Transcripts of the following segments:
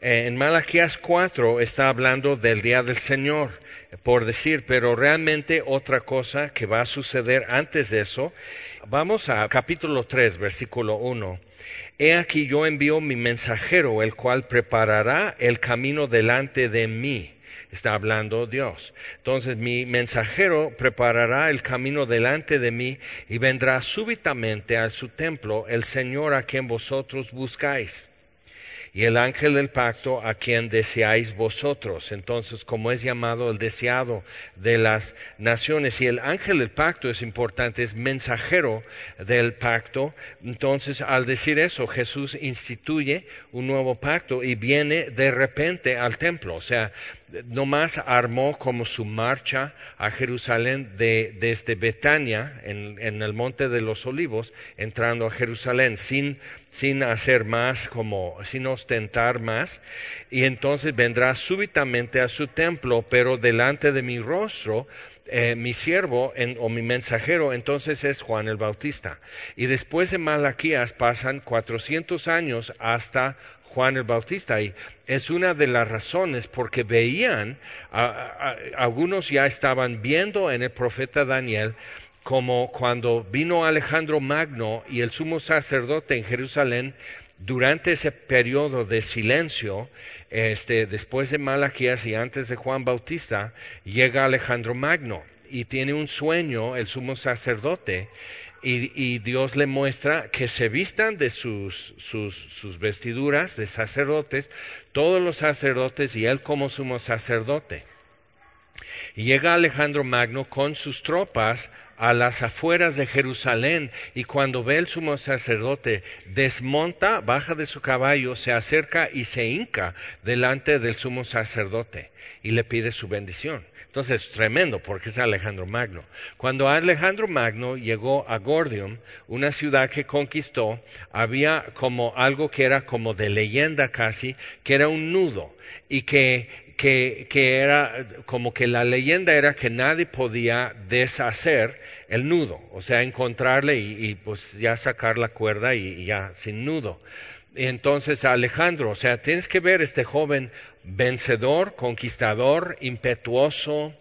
Eh, en Malaquías 4 está hablando del día del Señor, por decir, pero realmente otra cosa que va a suceder antes de eso. Vamos a capítulo 3, versículo 1. He aquí yo envío mi mensajero, el cual preparará el camino delante de mí. Está hablando Dios. Entonces mi mensajero preparará el camino delante de mí y vendrá súbitamente a su templo el Señor a quien vosotros buscáis y el ángel del pacto a quien deseáis vosotros. Entonces, como es llamado el deseado de las naciones, y el ángel del pacto es importante, es mensajero del pacto, entonces al decir eso, Jesús instituye un nuevo pacto y viene de repente al templo. O sea, nomás armó como su marcha a Jerusalén de, desde Betania, en, en, el monte de los olivos, entrando a Jerusalén, sin, sin hacer más, como, sin ostentar más, y entonces vendrá súbitamente a su templo, pero delante de mi rostro, eh, mi siervo o mi mensajero entonces es Juan el Bautista. Y después de Malaquías pasan 400 años hasta Juan el Bautista. Y es una de las razones porque veían, algunos ya estaban viendo en el profeta Daniel como cuando vino Alejandro Magno y el sumo sacerdote en Jerusalén, durante ese periodo de silencio, este, después de Malaquías y antes de Juan Bautista, llega Alejandro Magno y tiene un sueño el sumo sacerdote y, Dios le muestra que se vistan de sus, vestiduras de sacerdotes, todos los sacerdotes y él como sumo sacerdote. Llega Alejandro Magno con sus tropas a las afueras de Jerusalén y cuando ve el sumo sacerdote desmonta, baja de su caballo, se acerca y se hinca delante del sumo sacerdote y le pide su bendición. Entonces es tremendo porque es Alejandro Magno. Cuando Alejandro Magno llegó a Gordium, una ciudad que conquistó, había como algo que era como de leyenda casi, que era un nudo y que, que, que era como que la leyenda era que nadie podía deshacer el nudo, o sea, encontrarle y, pues ya sacar la cuerda y, ya sin nudo. entonces Alejandro, o sea, tienes que ver este joven vencedor, conquistador, impetuoso,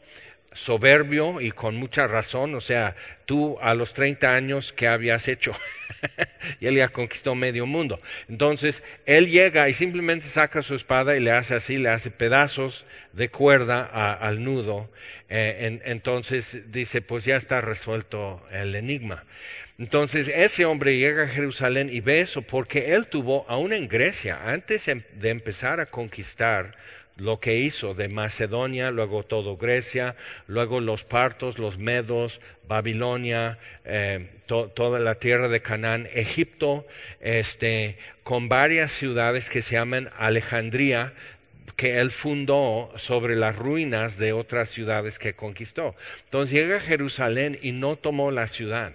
soberbio y con mucha razón, o sea, tú a los 30 años, ¿qué habías hecho? y él ya conquistó medio mundo. Entonces, él llega y simplemente saca su espada y le hace así, le hace pedazos de cuerda al nudo. Eh, entonces dice, pues ya está resuelto el enigma. Entonces ese hombre llega a Jerusalén y ve eso porque él tuvo, aún en Grecia, antes em, de empezar a conquistar lo que hizo de Macedonia, luego todo Grecia, luego los partos, los medos, Babilonia, eh, toda la tierra de Canaán, Egipto, este, con varias ciudades que se llaman Alejandría, que él fundó sobre las ruinas de otras ciudades que conquistó. Entonces llega a Jerusalén y no tomó la ciudad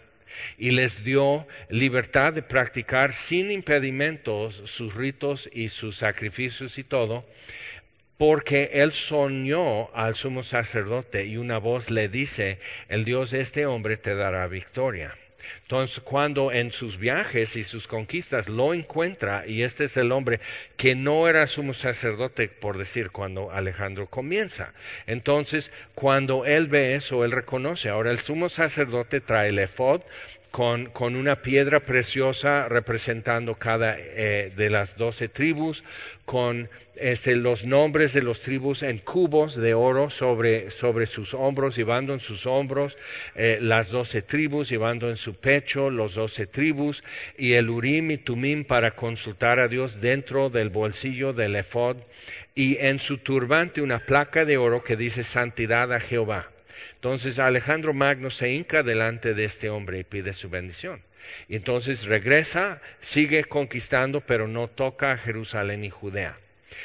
y les dio libertad de practicar sin impedimentos sus ritos y sus sacrificios y todo, porque él soñó al sumo sacerdote y una voz le dice, el Dios de este hombre te dará victoria. Entonces, cuando en sus viajes y sus conquistas lo encuentra, y este es el hombre que no era sumo sacerdote, por decir, cuando Alejandro comienza. Entonces, cuando él ve eso, él reconoce. Ahora, el sumo sacerdote trae el efod, con, con, una piedra preciosa representando cada eh, de las doce tribus, con este, los nombres de los tribus en cubos de oro sobre, sobre sus hombros, llevando en sus hombros eh, las doce tribus, llevando en su pecho los doce tribus, y el Urim y Tumim para consultar a Dios dentro del bolsillo del efod, y en su turbante una placa de oro que dice santidad a Jehová. Entonces Alejandro Magno se hinca delante de este hombre y pide su bendición. Y entonces regresa, sigue conquistando, pero no toca Jerusalén y Judea.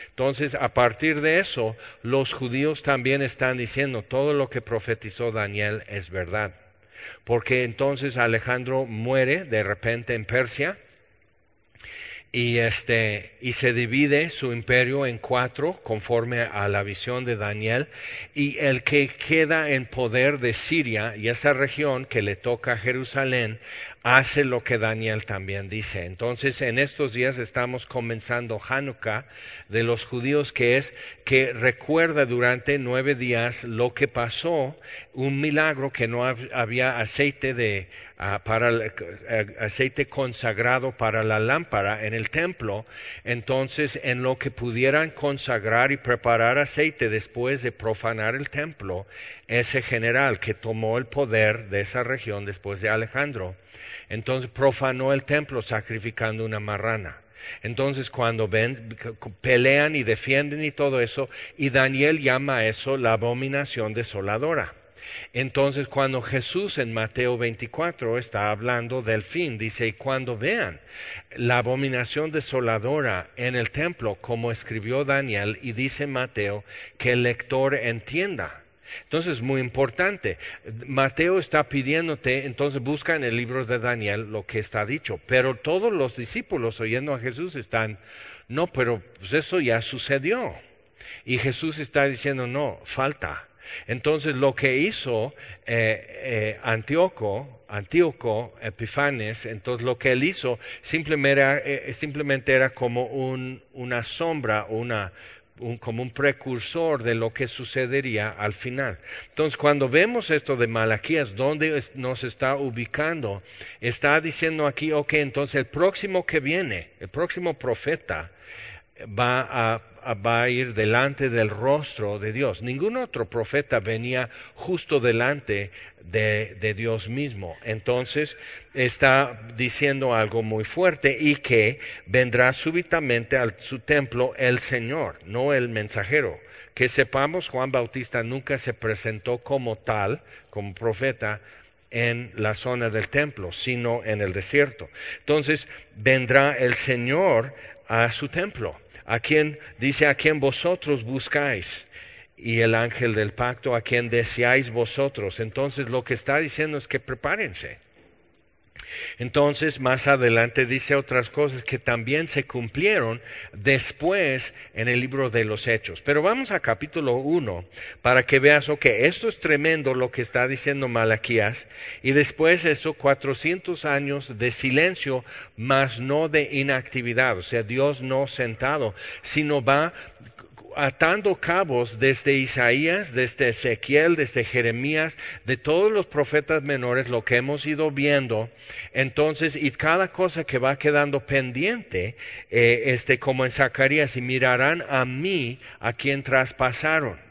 Entonces, a partir de eso, los judíos también están diciendo, todo lo que profetizó Daniel es verdad. Porque entonces Alejandro muere de repente en Persia y este y se divide su imperio en cuatro conforme a la visión de Daniel. Y el que queda en poder de Siria y esa región que le toca a Jerusalén hace lo que Daniel también dice. Entonces, en estos días estamos comenzando Hanukkah de los judíos, que es que recuerda durante nueve días lo que pasó, un milagro que no había aceite de ah, para eh, aceite consagrado para la lámpara en el templo. Entonces, en lo que pudieran consagrar y preparar aceite después de profanar el templo, ese general que tomó el poder de esa región después de Alejandro, entonces profanó el templo sacrificando una marrana. Entonces cuando ven, pelean y defienden y todo eso, y Daniel llama a eso la abominación desoladora. Entonces cuando Jesús en Mateo 24 está hablando del fin, dice, y cuando vean la abominación desoladora en el templo, como escribió Daniel, y dice Mateo, que el lector entienda entonces, muy importante. Mateo está pidiéndote, entonces busca en el libro de Daniel lo que está dicho. Pero todos los discípulos oyendo a Jesús están, no, pero pues eso ya sucedió. Y Jesús está diciendo, no, falta. Entonces lo que hizo eh, eh, Antíoco, Antíoco Epifanes, entonces lo que él hizo simplemente era, eh, simplemente era como un, una sombra, una, como un precursor de lo que sucedería al final. Entonces, cuando vemos esto de Malaquías, ¿dónde nos está ubicando? Está diciendo aquí, ok, entonces el próximo que viene, el próximo profeta, va a ir delante del rostro de Dios. Ningún otro profeta venía justo delante de, Dios mismo. Entonces está diciendo algo muy fuerte y que vendrá súbitamente a su templo el Señor, no el mensajero. Que sepamos, Juan Bautista nunca se presentó como tal, como profeta, en la zona del templo, sino en el desierto. Entonces vendrá el Señor a su templo a quien dice a quien vosotros buscáis y el ángel del pacto a quien deseáis vosotros. Entonces lo que está diciendo es que prepárense. Entonces, más adelante dice otras cosas que también se cumplieron después en el libro de los Hechos. Pero vamos a capítulo 1 para que veas, ok, esto es tremendo lo que está diciendo Malaquías. Y después eso, 400 años de silencio, más no de inactividad. O sea, Dios no sentado, sino va atando cabos desde Isaías, desde Ezequiel, desde Jeremías, de todos los profetas menores, lo que hemos ido viendo. Entonces, y cada cosa que va quedando pendiente, eh, este, como en Zacarías, y mirarán a mí, a quien traspasaron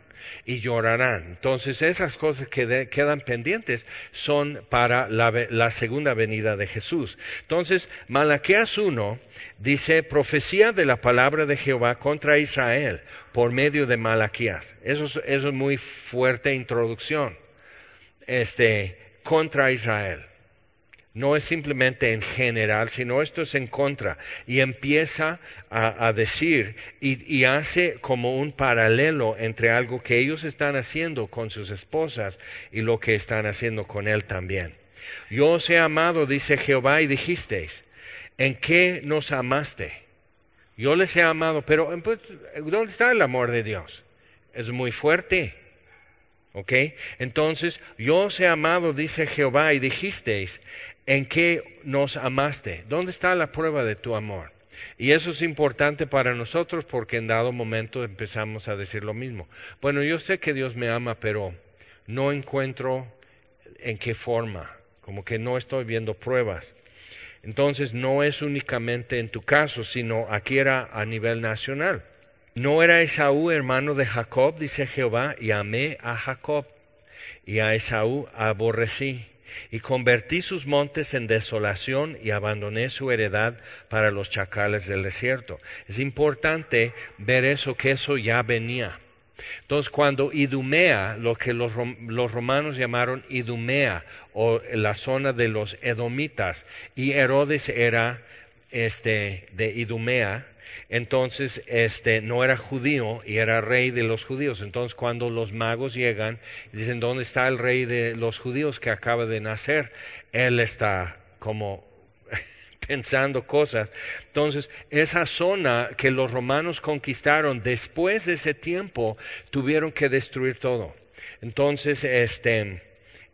y llorarán. Entonces esas cosas que quedan pendientes son para la, segunda venida de Jesús. Entonces Malaquías 1 dice profecía de la palabra de Jehová contra Israel por medio de Malaquías. Eso es, eso es muy fuerte introducción. Este, contra Israel. No es simplemente en general, sino esto es en contra. Y empieza a, decir y, hace como un paralelo entre algo que ellos están haciendo con sus esposas y lo que están haciendo con él también. Yo os he amado, dice Jehová, y dijisteis, ¿en qué nos amaste? Yo les he amado, pero pues, ¿dónde está el amor de Dios? Es muy fuerte. ¿Ok? Entonces, yo os he amado, dice Jehová, y dijisteis, en qué nos amaste. ¿Dónde está la prueba de tu amor? Y eso es importante para nosotros porque en dado momento empezamos a decir lo mismo. Bueno, yo sé que Dios me ama, pero no encuentro en qué forma, como que no estoy viendo pruebas. Entonces no es únicamente en tu caso, sino aquí era a nivel nacional. No era Esaú hermano de Jacob, dice Jehová, y amé a Jacob, y a Esaú aborrecí y convertí sus montes en desolación y abandoné su heredad para los chacales del desierto. Es importante ver eso, que eso ya venía. Entonces, cuando Idumea, lo que los, los, romanos llamaron Idumea, o la zona de los edomitas, y Herodes era este, de Idumea, entonces este no era judío y era rey de los judíos. Entonces cuando los magos llegan dicen, ¿dónde está el rey de los judíos que acaba de nacer? Él está como pensando cosas. Entonces, esa zona que los romanos conquistaron después de ese tiempo, tuvieron que destruir todo. Entonces, este,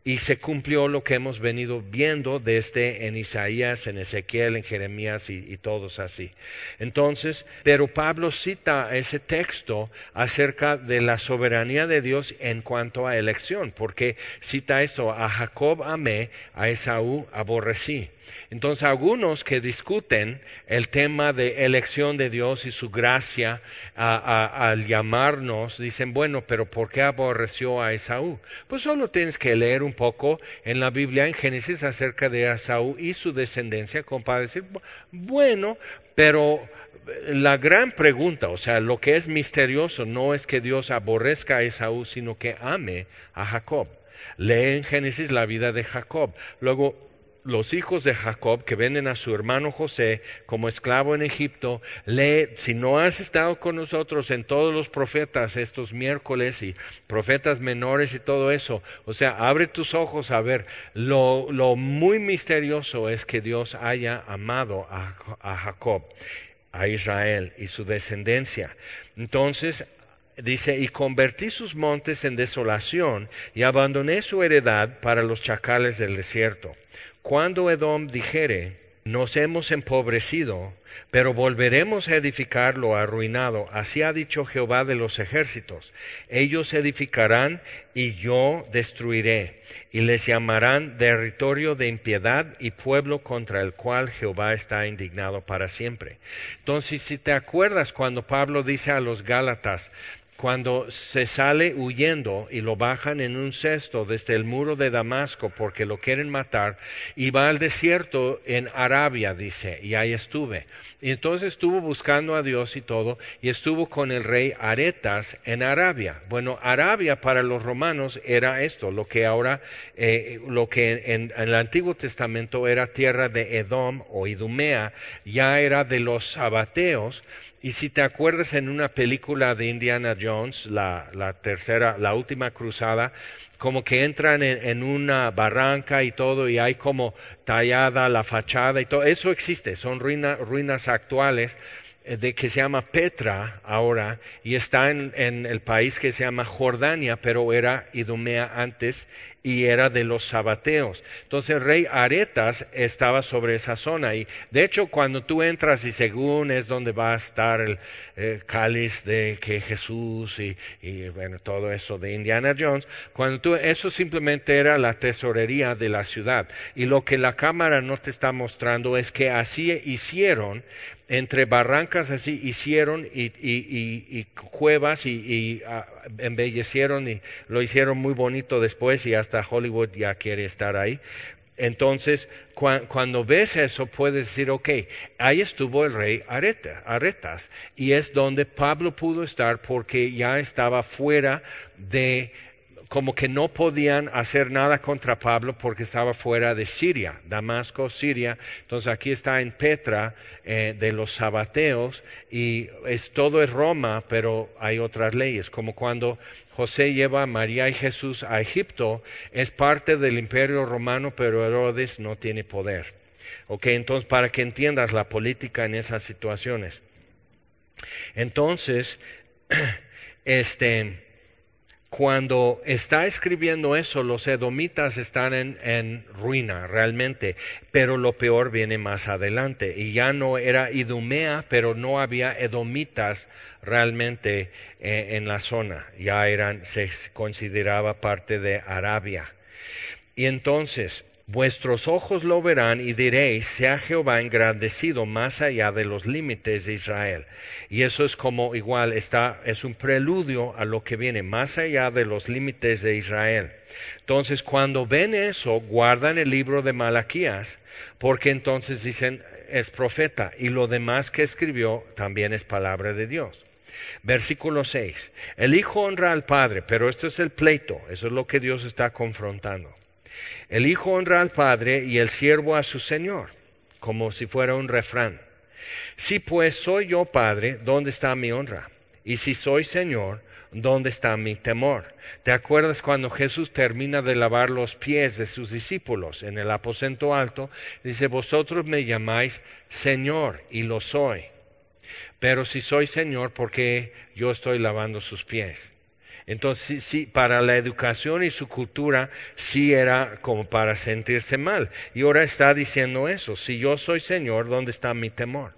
y se cumplió lo que hemos venido viendo desde en Isaías, en Ezequiel, en Jeremías y, todos así. Entonces, pero Pablo cita ese texto acerca de la soberanía de Dios en cuanto a elección, porque cita esto, a Jacob amé, a Esaú aborrecí. Entonces, algunos que discuten el tema de elección de Dios y su gracia al llamarnos, dicen, bueno, pero ¿por qué aborreció a Esaú? Pues solo tienes que leer un poco en la Biblia, en Génesis, acerca de Esaú y su descendencia, como bueno, pero la gran pregunta, o sea, lo que es misterioso no es que Dios aborrezca a Esaú, sino que ame a Jacob. Lee en Génesis la vida de Jacob. Luego, los hijos de Jacob que venden a su hermano José como esclavo en Egipto, lee, si no has estado con nosotros en todos los profetas estos miércoles y profetas menores y todo eso, o sea, abre tus ojos a ver, lo, muy misterioso es que Dios haya amado a Jacob, a Israel y su descendencia. Entonces, dice, y convertí sus montes en desolación y abandoné su heredad para los chacales del desierto. Cuando Edom dijere, nos hemos empobrecido, pero volveremos a edificar lo arruinado. Así ha dicho Jehová de los ejércitos. Ellos edificarán y yo destruiré, y les llamarán territorio de impiedad y pueblo contra el cual Jehová está indignado para siempre. Entonces, si te acuerdas cuando Pablo dice a los Gálatas, cuando se sale huyendo y lo bajan en un cesto desde el muro de Damasco porque lo quieren matar y va al desierto en Arabia, dice, y ahí estuve. Y entonces estuvo buscando a Dios y todo y estuvo con el rey Aretas en Arabia. Bueno, Arabia para los romanos era esto, lo que ahora, eh, lo que en, en, el Antiguo Testamento era tierra de Edom o Idumea, ya era de los sabateos y si te acuerdas en una película de Indiana Jones, la, la tercera, la última cruzada, como que entran en, una barranca y todo, y hay como tallada la fachada y todo. Eso existe, son ruinas actuales eh, de que se llama Petra ahora y está en, en, el país que se llama Jordania, pero era Idumea antes y era de los sabateos. Entonces el rey Aretas estaba sobre esa zona y de hecho cuando tú entras y según es donde va a estar el, cáliz de que Jesús y, y, bueno todo eso de Indiana Jones, cuando tú eso simplemente era la tesorería de la ciudad y lo que la cámara no te está mostrando es que así hicieron entre barrancas así hicieron y, y cuevas y, embellecieron y lo hicieron muy bonito después y hasta Hollywood ya quiere estar ahí. Entonces, cuando ves eso, puedes decir, ok, ahí estuvo el rey Areta, Aretas, y es donde Pablo pudo estar porque ya estaba fuera de como que no podían hacer nada contra Pablo porque estaba fuera de Siria, Damasco, Siria. Entonces aquí está en Petra eh, de los sabateos y es todo es Roma, pero hay otras leyes, como cuando José lleva a María y Jesús a Egipto, es parte del imperio romano, pero Herodes no tiene poder. Ok, entonces para que entiendas la política en esas situaciones. Entonces, este, cuando está escribiendo eso, los edomitas están en, ruina realmente, pero lo peor viene más adelante. Y ya no era Idumea, pero no había edomitas realmente eh, en la zona. Ya eran, se consideraba parte de Arabia. Y entonces, Vuestros ojos lo verán y diréis, sea Jehová engrandecido más allá de los límites de Israel. Y eso es como igual está, es un preludio a lo que viene más allá de los límites de Israel. Entonces, cuando ven eso, guardan el libro de Malaquías, porque entonces dicen, es profeta, y lo demás que escribió también es palabra de Dios. Versículo 6. El Hijo honra al Padre, pero esto es el pleito, eso es lo que Dios está confrontando. El hijo honra al padre y el siervo a su señor, como si fuera un refrán. Si pues soy yo padre, ¿dónde está mi honra? Y si soy señor, ¿dónde está mi temor? ¿Te acuerdas cuando Jesús termina de lavar los pies de sus discípulos en el aposento alto? Dice, vosotros me llamáis Señor y lo soy. Pero si soy Señor, ¿por qué yo estoy lavando sus pies? Entonces, sí, para la educación y su cultura sí era como para sentirse mal. Y ahora está diciendo eso, si yo soy Señor, ¿dónde está mi temor?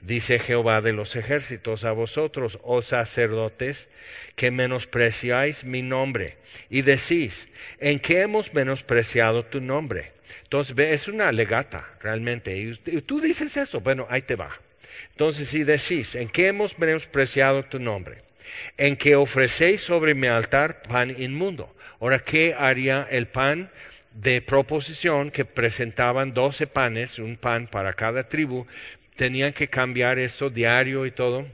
Dice Jehová de los ejércitos a vosotros, oh sacerdotes, que menospreciáis mi nombre y decís, ¿en qué hemos menospreciado tu nombre? Entonces, es una legata realmente. Y tú dices eso, bueno, ahí te va. Entonces, si decís, ¿en qué hemos menospreciado tu nombre? En que ofrecéis sobre mi altar pan inmundo. Ahora, ¿qué haría el pan de proposición que presentaban doce panes, un pan para cada tribu? Tenían que cambiar esto diario y todo.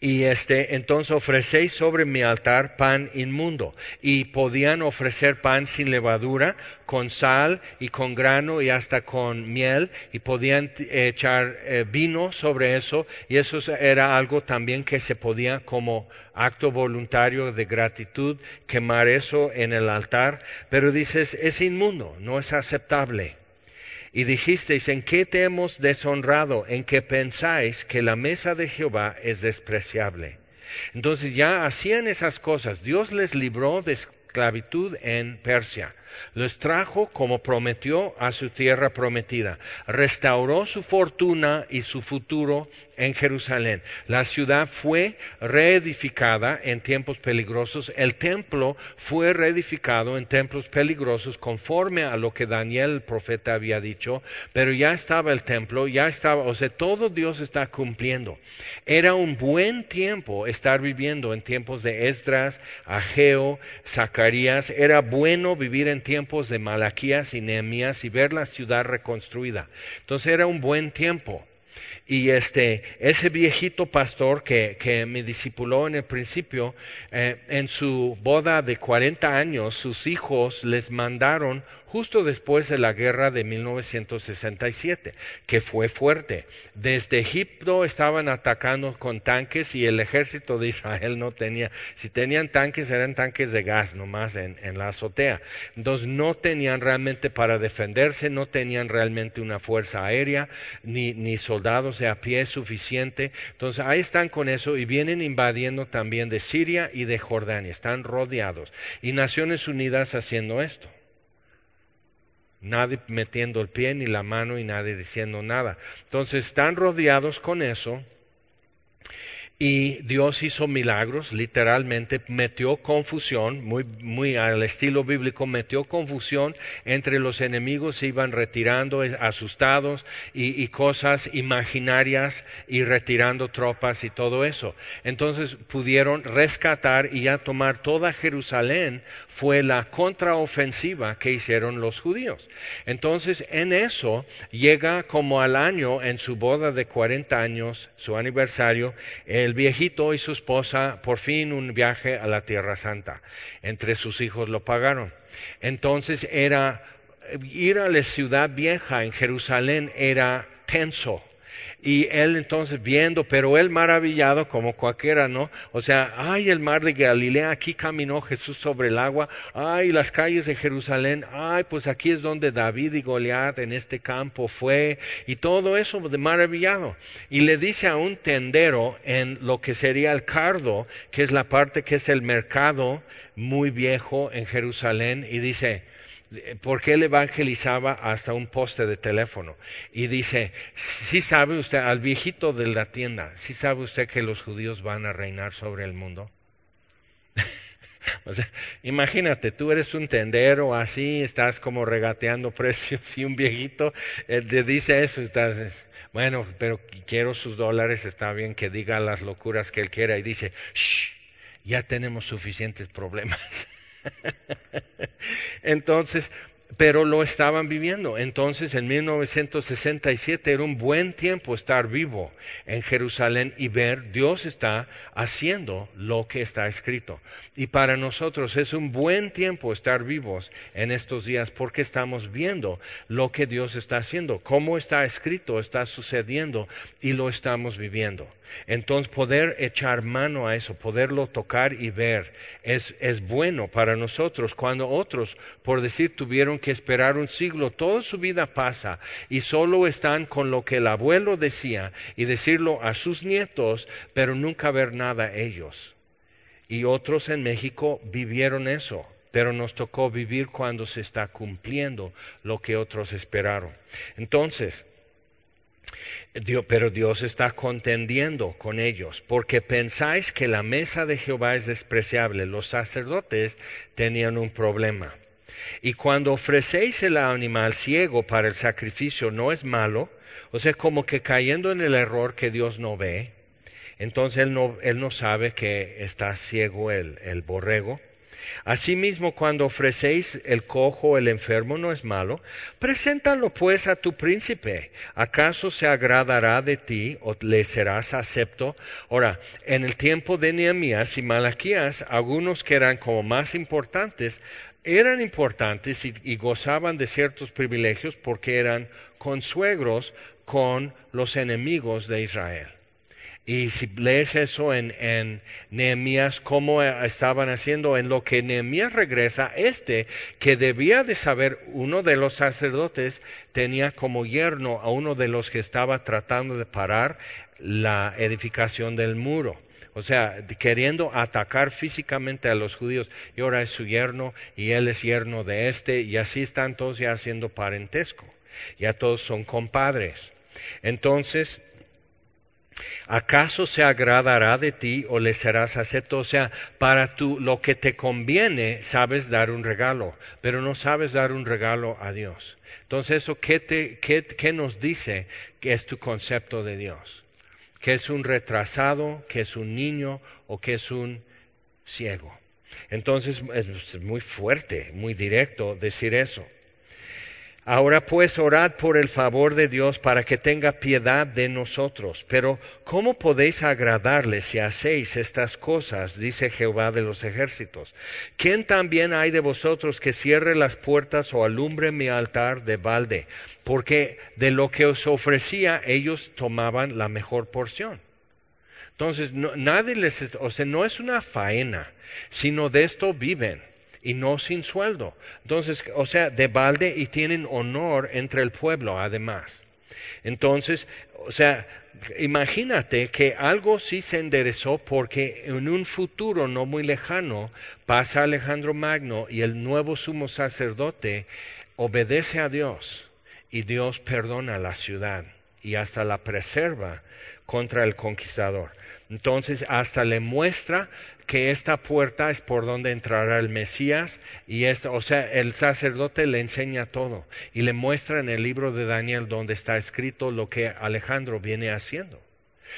Y este, entonces ofrecéis sobre mi altar pan inmundo. Y podían ofrecer pan sin levadura, con sal y con grano y hasta con miel. Y podían echar eh, vino sobre eso. Y eso era algo también que se podía como acto voluntario de gratitud quemar eso en el altar. Pero dices, es inmundo, no es aceptable y dijisteis, ¿en qué te hemos deshonrado? En que pensáis que la mesa de Jehová es despreciable. Entonces ya hacían esas cosas. Dios les libró de esclavitud en Persia. Los trajo como prometió a su tierra prometida. Restauró su fortuna y su futuro en Jerusalén. La ciudad fue reedificada en tiempos peligrosos. El templo fue reedificado en templos peligrosos conforme a lo que Daniel el profeta había dicho. Pero ya estaba el templo, ya estaba, o sea, todo Dios está cumpliendo. Era un buen tiempo estar viviendo en tiempos de Esdras, Ageo, Zacarías. Era bueno vivir en tiempos de Malaquías y Nehemías y ver la ciudad reconstruida. Entonces era un buen tiempo. Y este, ese viejito pastor que, que me discipuló en el principio, eh, en su boda de 40 años, sus hijos les mandaron justo después de la guerra de 1967, que fue fuerte. Desde Egipto estaban atacando con tanques y el ejército de Israel no tenía, si tenían tanques eran tanques de gas nomás en, en la azotea. Entonces no tenían realmente para defenderse, no tenían realmente una fuerza aérea, ni, ni soldados de a pie suficiente. Entonces ahí están con eso y vienen invadiendo también de Siria y de Jordania, están rodeados. Y Naciones Unidas haciendo esto nadie metiendo el pie ni la mano y nadie diciendo nada. Entonces están rodeados con eso y Dios hizo milagros, literalmente metió confusión, muy, muy al estilo bíblico, metió confusión entre los enemigos, se iban retirando asustados y, y cosas imaginarias y retirando tropas y todo eso. Entonces pudieron rescatar y ya tomar toda Jerusalén, fue la contraofensiva que hicieron los judíos. Entonces en eso llega como al año, en su boda de 40 años, su aniversario, el el viejito y su esposa por fin un viaje a la Tierra Santa. Entre sus hijos lo pagaron. Entonces era ir a la ciudad vieja en Jerusalén era tenso y él entonces viendo, pero él maravillado como cualquiera, ¿no? O sea, ay, el mar de Galilea, aquí caminó Jesús sobre el agua, ay, las calles de Jerusalén, ay, pues aquí es donde David y Goliat en este campo fue, y todo eso de maravillado. Y le dice a un tendero en lo que sería el cardo, que es la parte que es el mercado muy viejo en Jerusalén, y dice, porque él evangelizaba hasta un poste de teléfono. Y dice, si sabe usted, al viejito de la tienda, si sabe usted que los judíos van a reinar sobre el mundo. imagínate, tú eres un tendero así, estás como regateando precios y un viejito eh, te dice eso, estás, bueno, pero quiero sus dólares, está bien que diga las locuras que él quiera y dice, shh, ya tenemos suficientes problemas. Entonces, pero lo estaban viviendo. Entonces, en 1967 era un buen tiempo estar vivo en Jerusalén y ver Dios está haciendo lo que está escrito. Y para nosotros es un buen tiempo estar vivos en estos días porque estamos viendo lo que Dios está haciendo, cómo está escrito, está sucediendo y lo estamos viviendo. Entonces poder echar mano a eso, poderlo tocar y ver, es, es bueno para nosotros. Cuando otros, por decir, tuvieron que esperar un siglo, toda su vida pasa y solo están con lo que el abuelo decía y decirlo a sus nietos, pero nunca ver nada ellos. y otros en México vivieron eso, pero nos tocó vivir cuando se está cumpliendo lo que otros esperaron. Entonces, pero Dios está contendiendo con ellos, porque pensáis que la mesa de Jehová es despreciable. Los sacerdotes tenían un problema. Y cuando ofrecéis el animal ciego para el sacrificio no es malo, o sea, como que cayendo en el error que Dios no ve, entonces él no, él no sabe que está ciego el, el borrego. Asimismo, cuando ofrecéis el cojo el enfermo no es malo, preséntalo pues a tu príncipe. ¿Acaso se agradará de ti o le serás acepto? Ahora, en el tiempo de Nehemías y Malaquías, algunos que eran como más importantes, eran importantes y, gozaban de ciertos privilegios porque eran consuegros con los enemigos de Israel. Y si lees eso en, en Nehemías, cómo estaban haciendo, en lo que Nehemías regresa, este que debía de saber, uno de los sacerdotes tenía como yerno a uno de los que estaba tratando de parar la edificación del muro. O sea, queriendo atacar físicamente a los judíos, y ahora es su yerno, y él es yerno de este, y así están todos ya haciendo parentesco. Ya todos son compadres. Entonces, ¿Acaso se agradará de ti o le serás acepto? O sea, para tú lo que te conviene, sabes dar un regalo, pero no sabes dar un regalo a Dios. Entonces, ¿eso qué, te, qué, qué nos dice que es tu concepto de Dios? ¿Que es un retrasado, que es un niño o que es un ciego? Entonces, es muy fuerte, muy directo decir eso. Ahora pues orad por el favor de Dios para que tenga piedad de nosotros. Pero ¿cómo podéis agradarle si hacéis estas cosas? dice Jehová de los ejércitos. ¿Quién también hay de vosotros que cierre las puertas o alumbre mi altar de balde? Porque de lo que os ofrecía ellos tomaban la mejor porción. Entonces, nadie les, o sea, no es una faena, sino de esto viven y no sin sueldo. Entonces, o sea, de balde y tienen honor entre el pueblo además. Entonces, o sea, imagínate que algo sí se enderezó porque en un futuro no muy lejano pasa Alejandro Magno y el nuevo sumo sacerdote obedece a Dios y Dios perdona la ciudad y hasta la preserva contra el conquistador. Entonces hasta le muestra que esta puerta es por donde entrará el Mesías y esta, o sea, el sacerdote le enseña todo y le muestra en el libro de Daniel donde está escrito lo que Alejandro viene haciendo.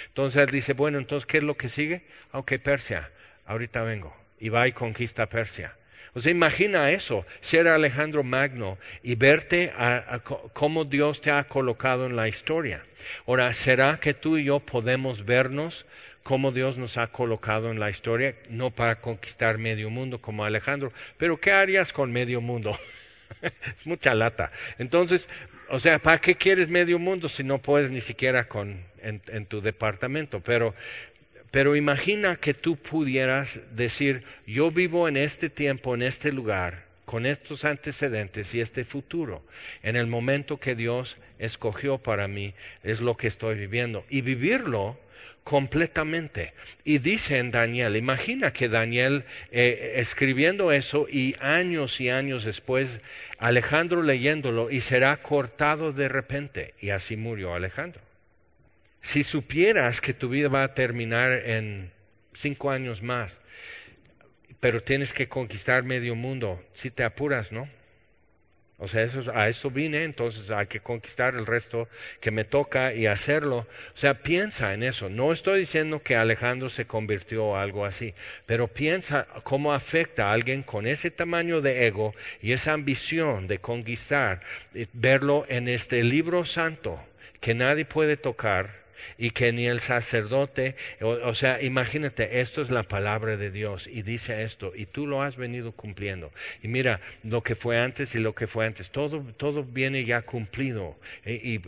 Entonces dice, bueno, entonces, ¿qué es lo que sigue? Ok, Persia, ahorita vengo. Y va y conquista Persia. O sea, imagina eso, ser Alejandro Magno y verte a, cómo Dios te ha colocado en la historia. Ahora, ¿será que tú y yo podemos vernos cómo Dios nos ha colocado en la historia, no para conquistar medio mundo como Alejandro, pero ¿qué harías con medio mundo? es mucha lata. Entonces, o sea, ¿para qué quieres medio mundo si no puedes ni siquiera con, en, tu departamento? Pero, pero imagina que tú pudieras decir, yo vivo en este tiempo, en este lugar, con estos antecedentes y este futuro. En el momento que Dios escogió para mí, es lo que estoy viviendo. Y vivirlo completamente. Y dice en Daniel, imagina que Daniel eh, escribiendo eso y años y años después, Alejandro leyéndolo y será cortado de repente. Y así murió Alejandro. Si supieras que tu vida va a terminar en cinco años más, pero tienes que conquistar medio mundo, si te apuras, ¿no? O sea, eso, a eso vine, entonces hay que conquistar el resto que me toca y hacerlo. O sea, piensa en eso. No estoy diciendo que Alejandro se convirtió o algo así, pero piensa cómo afecta a alguien con ese tamaño de ego y esa ambición de conquistar, verlo en este libro santo que nadie puede tocar y que ni el sacerdote, o, sea, imagínate, esto es la palabra de Dios y dice esto y tú lo has venido cumpliendo. Y mira, lo que fue antes y lo que fue antes, todo, todo viene ya cumplido. Y,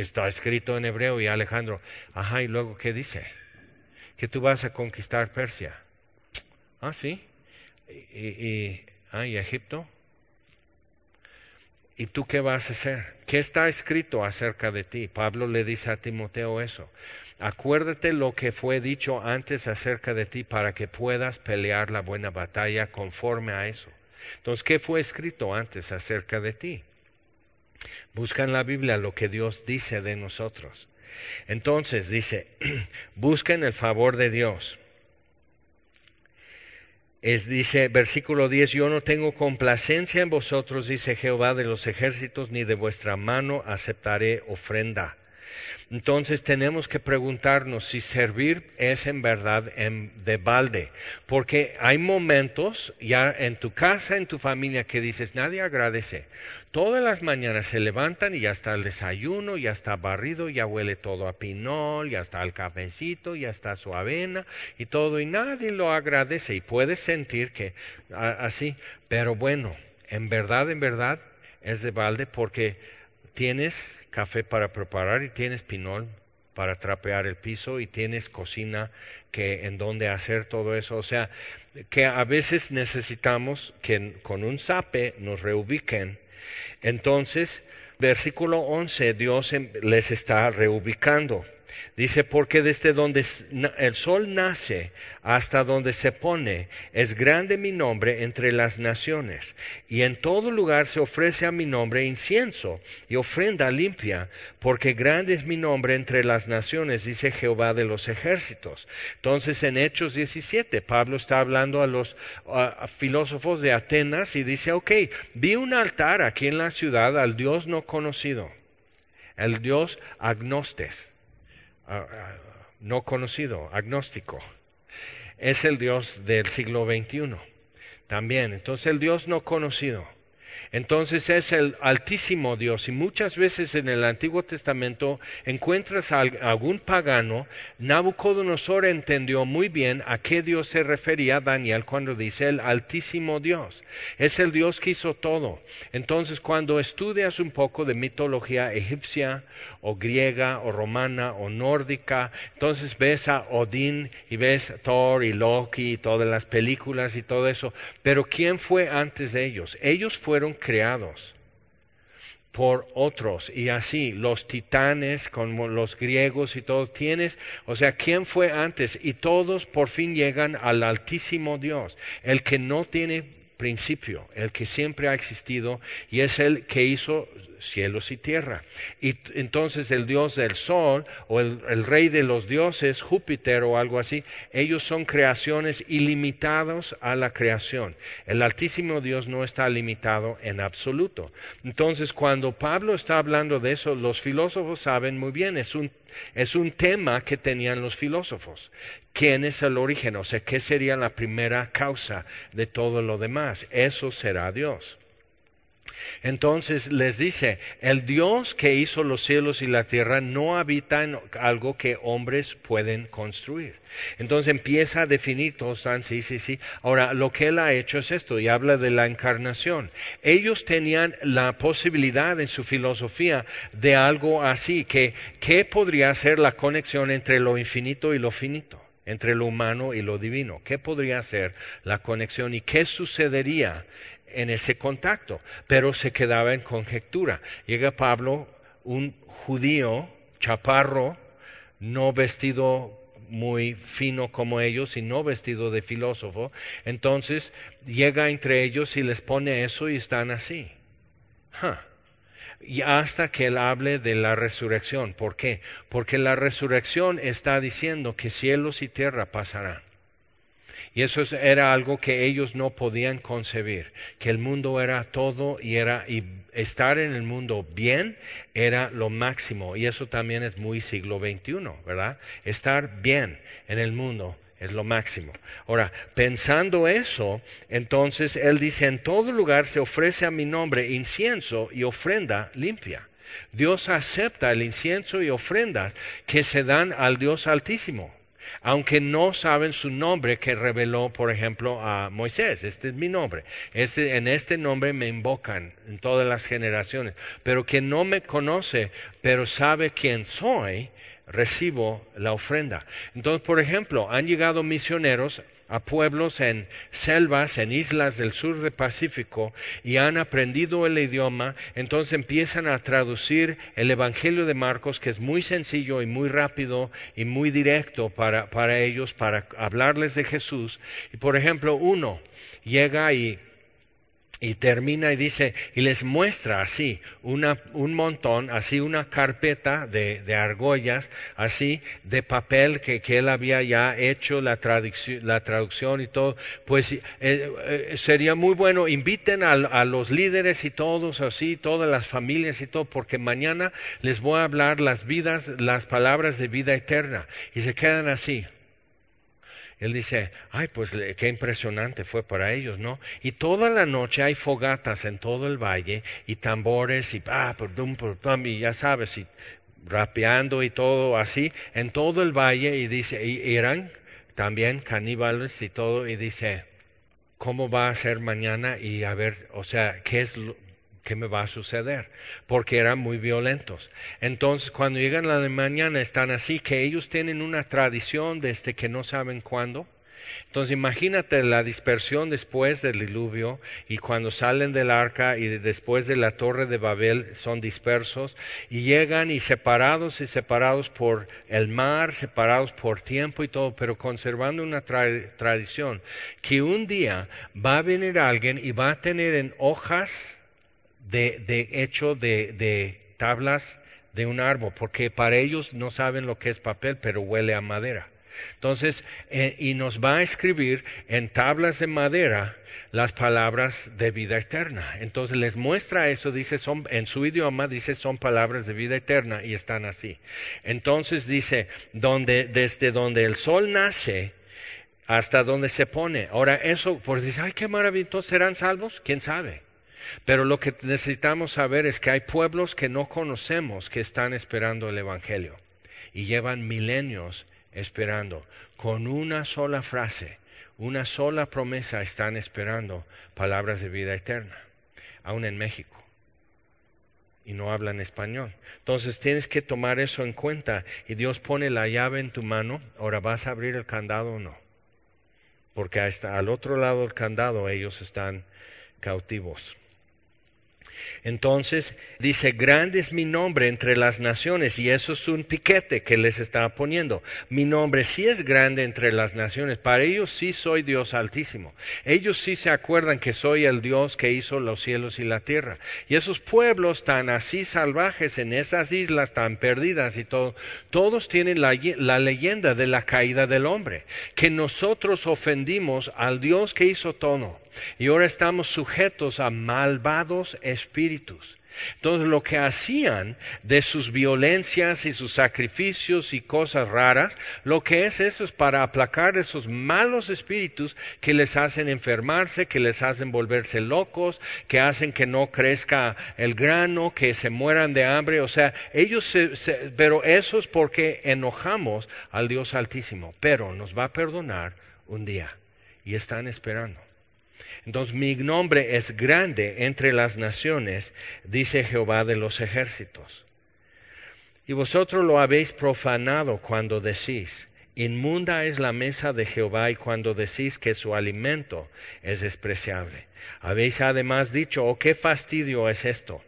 está escrito en hebreo y Alejandro, ajá, y luego ¿qué dice? Que tú vas a conquistar Persia. Ah, sí. Y, y, ah, ¿y Egipto. ¿Y tú qué vas a hacer? ¿Qué está escrito acerca de ti? Pablo le dice a Timoteo eso. Acuérdate lo que fue dicho antes acerca de ti para que puedas pelear la buena batalla conforme a eso. Entonces, ¿qué fue escrito antes acerca de ti? Busca en la Biblia lo que Dios dice de nosotros. Entonces dice, busquen el favor de Dios. Es, dice versículo 10, yo no tengo complacencia en vosotros, dice Jehová de los ejércitos, ni de vuestra mano aceptaré ofrenda. Entonces tenemos que preguntarnos si servir es en verdad de balde, porque hay momentos ya en tu casa, en tu familia, que dices, nadie agradece. Todas las mañanas se levantan y ya está el desayuno, ya está barrido, ya huele todo a pinol, ya está el cafecito, ya está su avena y todo, y nadie lo agradece y puedes sentir que así, pero bueno, en verdad, en verdad es de balde porque tienes café para preparar y tienes pinol para trapear el piso y tienes cocina que en donde hacer todo eso. O sea, que a veces necesitamos que con un zape nos reubiquen. Entonces, versículo 11, Dios em, les está reubicando. Dice, porque desde donde el sol nace hasta donde se pone, es grande mi nombre entre las naciones, y en todo lugar se ofrece a mi nombre incienso y ofrenda limpia, porque grande es mi nombre entre las naciones, dice Jehová de los ejércitos. Entonces en Hechos 17, Pablo está hablando a los filósofos de Atenas y dice, ok, vi un altar aquí en la ciudad al Dios no conocido, el Dios agnostes no conocido, agnóstico. Es el Dios del siglo XXI también. Entonces el Dios no conocido. Entonces es el altísimo Dios y muchas veces en el Antiguo Testamento encuentras a algún pagano. Nabucodonosor entendió muy bien a qué Dios se refería Daniel cuando dice el altísimo Dios. Es el Dios que hizo todo. Entonces cuando estudias un poco de mitología egipcia o griega o romana o nórdica, entonces ves a Odín y ves Thor y Loki y todas las películas y todo eso. Pero ¿quién fue antes de ellos? Ellos fueron creados por otros y así los titanes como los griegos y todo tienes, o sea, ¿quién fue antes? Y todos por fin llegan al altísimo Dios, el que no tiene principio, el que siempre ha existido y es el que hizo cielos y tierra. Y entonces el dios del sol o el, rey de los dioses, Júpiter o algo así, ellos son creaciones ilimitados a la creación. El altísimo Dios no está limitado en absoluto. Entonces cuando Pablo está hablando de eso, los filósofos saben muy bien, es un, es un tema que tenían los filósofos. ¿Quién es el origen? O sea, ¿qué sería la primera causa de todo lo demás? Eso será Dios. Entonces les dice, el Dios que hizo los cielos y la tierra no habita en algo que hombres pueden construir. Entonces empieza a definir todos están, sí, sí, sí. Ahora, lo que él ha hecho es esto y habla de la encarnación. Ellos tenían la posibilidad en su filosofía de algo así, que ¿qué podría ser la conexión entre lo infinito y lo finito? entre lo humano y lo divino. ¿Qué podría ser la conexión y qué sucedería en ese contacto, pero se quedaba en conjetura. Llega Pablo, un judío, chaparro, no vestido muy fino como ellos y no vestido de filósofo, entonces llega entre ellos y les pone eso y están así. Y hasta que él hable de la resurrección. ¿Por qué? Porque la resurrección está diciendo que cielos y tierra pasarán. Y eso era algo que ellos no podían concebir, que el mundo era todo y era y estar en el mundo bien era lo máximo. Y eso también es muy siglo XXI, ¿verdad? Estar bien en el mundo es lo máximo. Ahora, pensando eso, entonces él dice, en todo lugar se ofrece a mi nombre incienso y ofrenda limpia. Dios acepta el incienso y ofrendas que se dan al Dios altísimo aunque no saben su nombre que reveló, por ejemplo, a Moisés. Este es mi nombre. Este, en este nombre me invocan en todas las generaciones. Pero quien no me conoce, pero sabe quién soy, recibo la ofrenda. Entonces, por ejemplo, han llegado misioneros a pueblos en selvas, en islas del sur del Pacífico, y han aprendido el idioma, entonces empiezan a traducir el Evangelio de Marcos, que es muy sencillo y muy rápido y muy directo para, para ellos, para hablarles de Jesús. Y por ejemplo, uno llega y y termina y dice, y les muestra así una, un montón, así una carpeta de, de argollas, así de papel que, que, él había ya hecho la traducción, la traducción y todo. Pues eh, eh, sería muy bueno, inviten a, a, los líderes y todos así, todas las familias y todo, porque mañana les voy a hablar las vidas, las palabras de vida eterna. Y se quedan así. Él dice, ay, pues qué impresionante fue para ellos, ¿no? Y toda la noche hay fogatas en todo el valle y tambores y, ah, perdum, perdum, y ya sabes, y rapeando y todo así en todo el valle y dice, y eran también caníbales y todo, y dice, ¿cómo va a ser mañana? Y a ver, o sea, ¿qué es ¿qué me va a suceder? Porque eran muy violentos. Entonces, cuando llegan a la mañana están así, que ellos tienen una tradición desde que no saben cuándo. Entonces, imagínate la dispersión después del diluvio y cuando salen del arca y después de la torre de Babel son dispersos y llegan y separados y separados por el mar, separados por tiempo y todo, pero conservando una tradición que un día va a venir alguien y va a tener en hojas de, de hecho de, de tablas de un árbol, porque para ellos no saben lo que es papel, pero huele a madera. Entonces, eh, y nos va a escribir en tablas de madera las palabras de vida eterna. Entonces les muestra eso, dice, son, en su idioma dice son palabras de vida eterna y están así. Entonces dice, donde, desde donde el sol nace hasta donde se pone. Ahora eso, pues dice, ay, qué maravilloso, ¿serán salvos? ¿Quién sabe? Pero lo que necesitamos saber es que hay pueblos que no conocemos que están esperando el Evangelio y llevan milenios esperando. Con una sola frase, una sola promesa están esperando palabras de vida eterna, aún en México. Y no hablan español. Entonces tienes que tomar eso en cuenta y Dios pone la llave en tu mano. Ahora vas a abrir el candado o no. Porque hasta al otro lado del candado ellos están cautivos. Entonces dice, grande es mi nombre entre las naciones y eso es un piquete que les está poniendo. Mi nombre sí es grande entre las naciones, para ellos sí soy Dios altísimo. Ellos sí se acuerdan que soy el Dios que hizo los cielos y la tierra. Y esos pueblos tan así salvajes en esas islas tan perdidas y todo, todos tienen la, leyenda de la caída del hombre, que nosotros ofendimos al Dios que hizo todo y ahora estamos sujetos a malvados espíritus. Entonces lo que hacían de sus violencias y sus sacrificios y cosas raras, lo que es eso es para aplacar esos malos espíritus que les hacen enfermarse, que les hacen volverse locos, que hacen que no crezca el grano, que se mueran de hambre. O sea, ellos se, pero eso es porque enojamos al Dios Altísimo, pero nos va a perdonar un día y están esperando. Entonces mi nombre es grande entre las naciones, dice Jehová de los ejércitos. Y vosotros lo habéis profanado cuando decís, inmunda es la mesa de Jehová y cuando decís que su alimento es despreciable. Habéis además dicho, oh, qué fastidio es esto.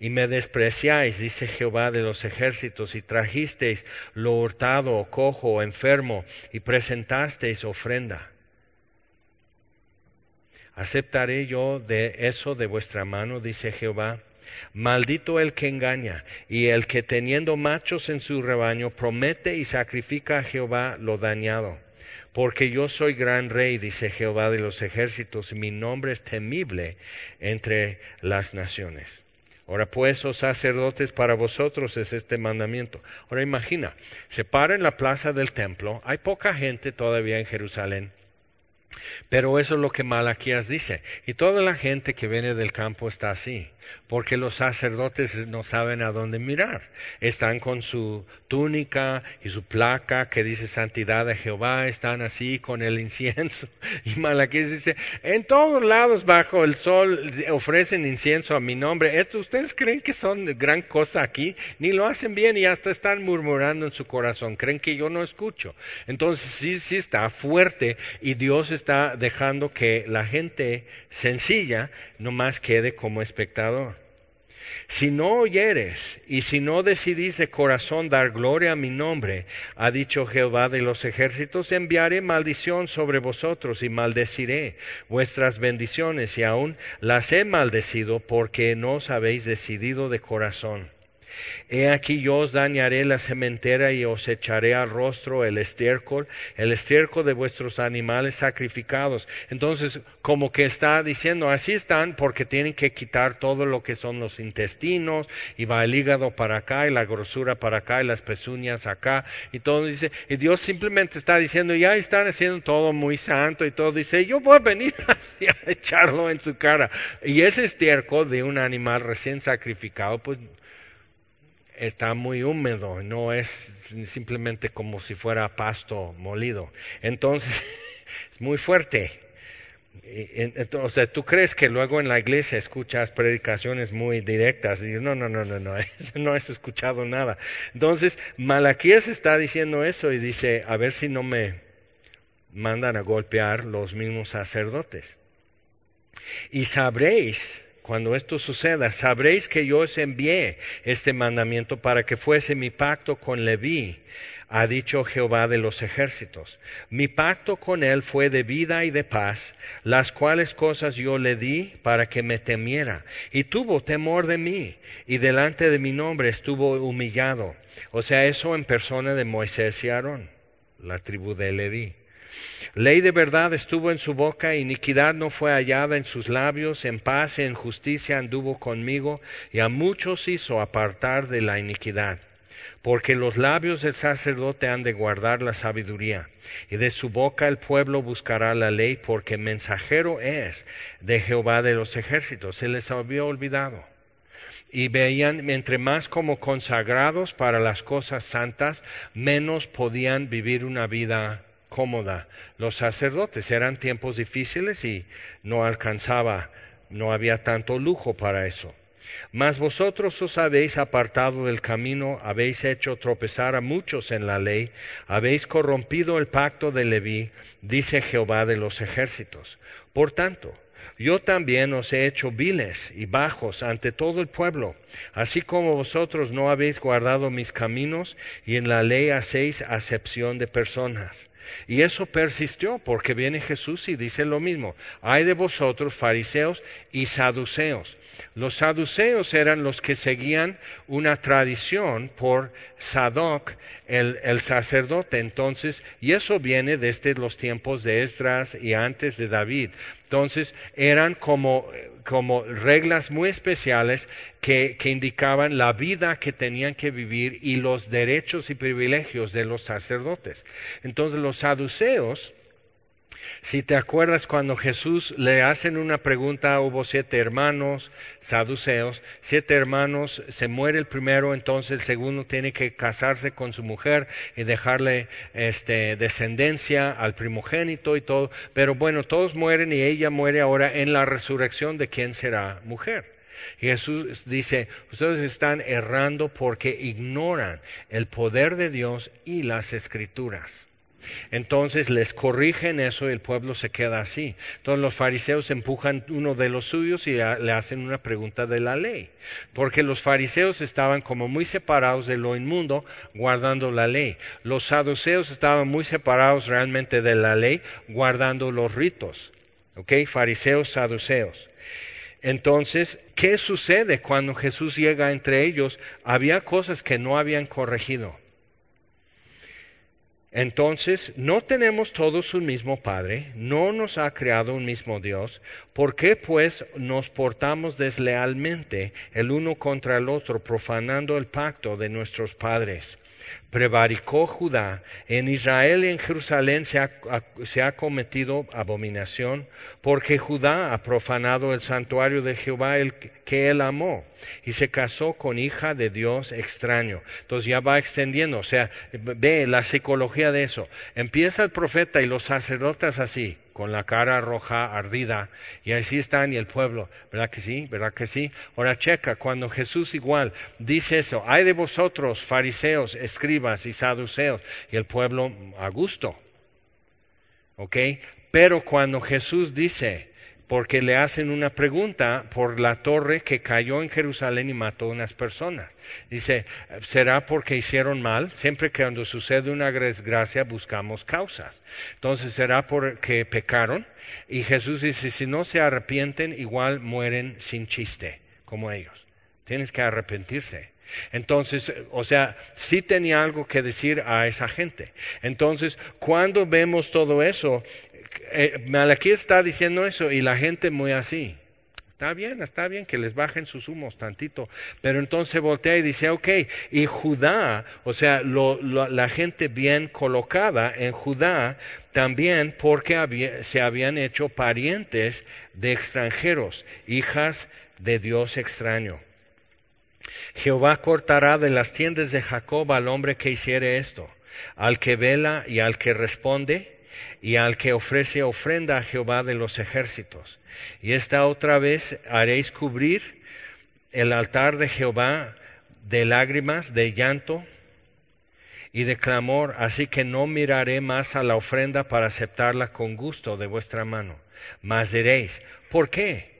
Y me despreciáis, dice Jehová de los ejércitos, y trajisteis lo hurtado, cojo, enfermo, y presentasteis ofrenda. ¿Aceptaré yo de eso de vuestra mano? dice Jehová. Maldito el que engaña y el que teniendo machos en su rebaño promete y sacrifica a Jehová lo dañado. Porque yo soy gran rey, dice Jehová de los ejércitos, y mi nombre es temible entre las naciones. Ahora pues, oh sacerdotes, para vosotros es este mandamiento. Ahora imagina, se para en la plaza del templo, hay poca gente todavía en Jerusalén, pero eso es lo que Malaquías dice. Y toda la gente que viene del campo está así. Porque los sacerdotes no saben a dónde mirar. Están con su túnica y su placa que dice santidad de Jehová, están así con el incienso. Y Malaquías dice, en todos lados bajo el sol ofrecen incienso a mi nombre. Esto ustedes creen que son gran cosa aquí, ni lo hacen bien y hasta están murmurando en su corazón. Creen que yo no escucho. Entonces sí, sí está fuerte y Dios está dejando que la gente sencilla nomás quede como espectador. Si no oyeres y si no decidís de corazón dar gloria a mi nombre, ha dicho Jehová de los ejércitos, enviaré maldición sobre vosotros y maldeciré vuestras bendiciones y aún las he maldecido porque no os habéis decidido de corazón. He aquí yo os dañaré la cementera y os echaré al rostro el estiércol, el estiércol de vuestros animales sacrificados. Entonces, como que está diciendo, así están porque tienen que quitar todo lo que son los intestinos y va el hígado para acá y la grosura para acá y las pezuñas acá y todo dice, y Dios simplemente está diciendo, ya están haciendo todo muy santo y todo dice, yo voy a venir así a echarlo en su cara. Y ese estiércol de un animal recién sacrificado, pues está muy húmedo, no es simplemente como si fuera pasto molido. Entonces, es muy fuerte. Sea, tú crees que luego en la iglesia escuchas predicaciones muy directas y no, no, no, no, no, no has escuchado nada. Entonces, Malaquías está diciendo eso y dice, a ver si no me mandan a golpear los mismos sacerdotes. Y sabréis cuando esto suceda, sabréis que yo os envié este mandamiento para que fuese mi pacto con Leví, ha dicho Jehová de los ejércitos. Mi pacto con él fue de vida y de paz, las cuales cosas yo le di para que me temiera, y tuvo temor de mí, y delante de mi nombre estuvo humillado. O sea, eso en persona de Moisés y Aarón, la tribu de Leví. Ley de verdad estuvo en su boca, iniquidad no fue hallada en sus labios, en paz y en justicia anduvo conmigo, y a muchos hizo apartar de la iniquidad. Porque los labios del sacerdote han de guardar la sabiduría, y de su boca el pueblo buscará la ley, porque mensajero es de Jehová de los ejércitos. Se les había olvidado y veían entre más como consagrados para las cosas santas, menos podían vivir una vida cómoda. Los sacerdotes eran tiempos difíciles y no alcanzaba, no había tanto lujo para eso. Mas vosotros os habéis apartado del camino, habéis hecho tropezar a muchos en la ley, habéis corrompido el pacto de Leví, dice Jehová de los ejércitos. Por tanto, yo también os he hecho viles y bajos ante todo el pueblo, así como vosotros no habéis guardado mis caminos y en la ley hacéis acepción de personas. Y eso persistió porque viene Jesús y dice lo mismo. Hay de vosotros fariseos y saduceos. Los saduceos eran los que seguían una tradición por Sadoc, el, el, sacerdote. Entonces, y eso viene desde los tiempos de Esdras y antes de David. Entonces, eran como, como reglas muy especiales que, indicaban la vida que tenían que vivir y los derechos y privilegios de los sacerdotes. Entonces, los saduceos si te acuerdas cuando Jesús le hacen una pregunta, hubo siete hermanos saduceos, siete hermanos, se muere el primero, entonces el segundo tiene que casarse con su mujer y dejarle este, descendencia al primogénito y todo, pero bueno, todos mueren y ella muere ahora en la resurrección de quién será mujer. Jesús dice, ustedes están errando porque ignoran el poder de Dios y las escrituras. Entonces les corrigen eso y el pueblo se queda así. Entonces los fariseos empujan uno de los suyos y le hacen una pregunta de la ley. Porque los fariseos estaban como muy separados de lo inmundo, guardando la ley. Los saduceos estaban muy separados realmente de la ley, guardando los ritos. ¿Ok? Fariseos, saduceos. Entonces, ¿qué sucede cuando Jesús llega entre ellos? Había cosas que no habían corregido. Entonces, ¿no tenemos todos un mismo Padre? ¿No nos ha creado un mismo Dios? ¿Por qué pues nos portamos deslealmente el uno contra el otro, profanando el pacto de nuestros padres? Prevaricó Judá, en Israel y en Jerusalén se ha, cometido abominación, porque Judá ha profanado el santuario de Jehová el que él amó, y se casó con hija de Dios extraño. Entonces ya va extendiendo, o sea, ve la psicología de eso. Empieza el profeta y los sacerdotes así, con la cara roja ardida, y así están y el pueblo, ¿verdad que sí? ¿Verdad que sí? Ahora checa, cuando Jesús igual dice eso, hay de vosotros fariseos, escribas y saduceos, y el pueblo a gusto, ¿ok? Pero cuando Jesús dice, porque le hacen una pregunta por la torre que cayó en Jerusalén y mató a unas personas. Dice, ¿será porque hicieron mal? Siempre que cuando sucede una desgracia buscamos causas. Entonces, ¿será porque pecaron? Y Jesús dice, si no se arrepienten, igual mueren sin chiste, como ellos. Tienes que arrepentirse. Entonces, o sea, sí tenía algo que decir a esa gente. Entonces, cuando vemos todo eso, eh, Malaquí está diciendo eso y la gente muy así. Está bien, está bien que les bajen sus humos tantito. Pero entonces voltea y dice, ok, y Judá, o sea, la gente bien colocada en Judá, también porque se habían hecho parientes de extranjeros, hijas de Dios extraño. Jehová cortará de las tiendas de Jacob al hombre que hiciere esto, al que vela y al que responde, y al que ofrece ofrenda a Jehová de los ejércitos. Y esta otra vez haréis cubrir el altar de Jehová de lágrimas, de llanto y de clamor, así que no miraré más a la ofrenda para aceptarla con gusto de vuestra mano. Mas diréis, ¿por qué?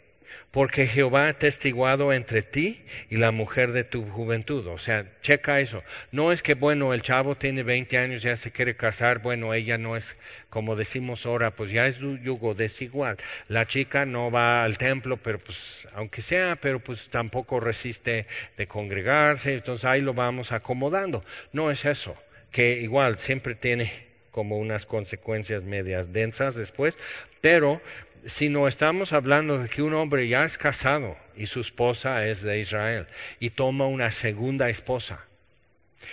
Porque Jehová ha testiguado entre ti y la mujer de tu juventud. O sea, checa eso. No es que, bueno, el chavo tiene 20 años, ya se quiere casar, bueno, ella no es, como decimos ahora, pues ya es yugo desigual. La chica no va al templo, pero pues, aunque sea, pero pues tampoco resiste de congregarse, entonces ahí lo vamos acomodando. No es eso, que igual siempre tiene como unas consecuencias medias densas después, pero si no estamos hablando de que un hombre ya es casado y su esposa es de Israel y toma una segunda esposa.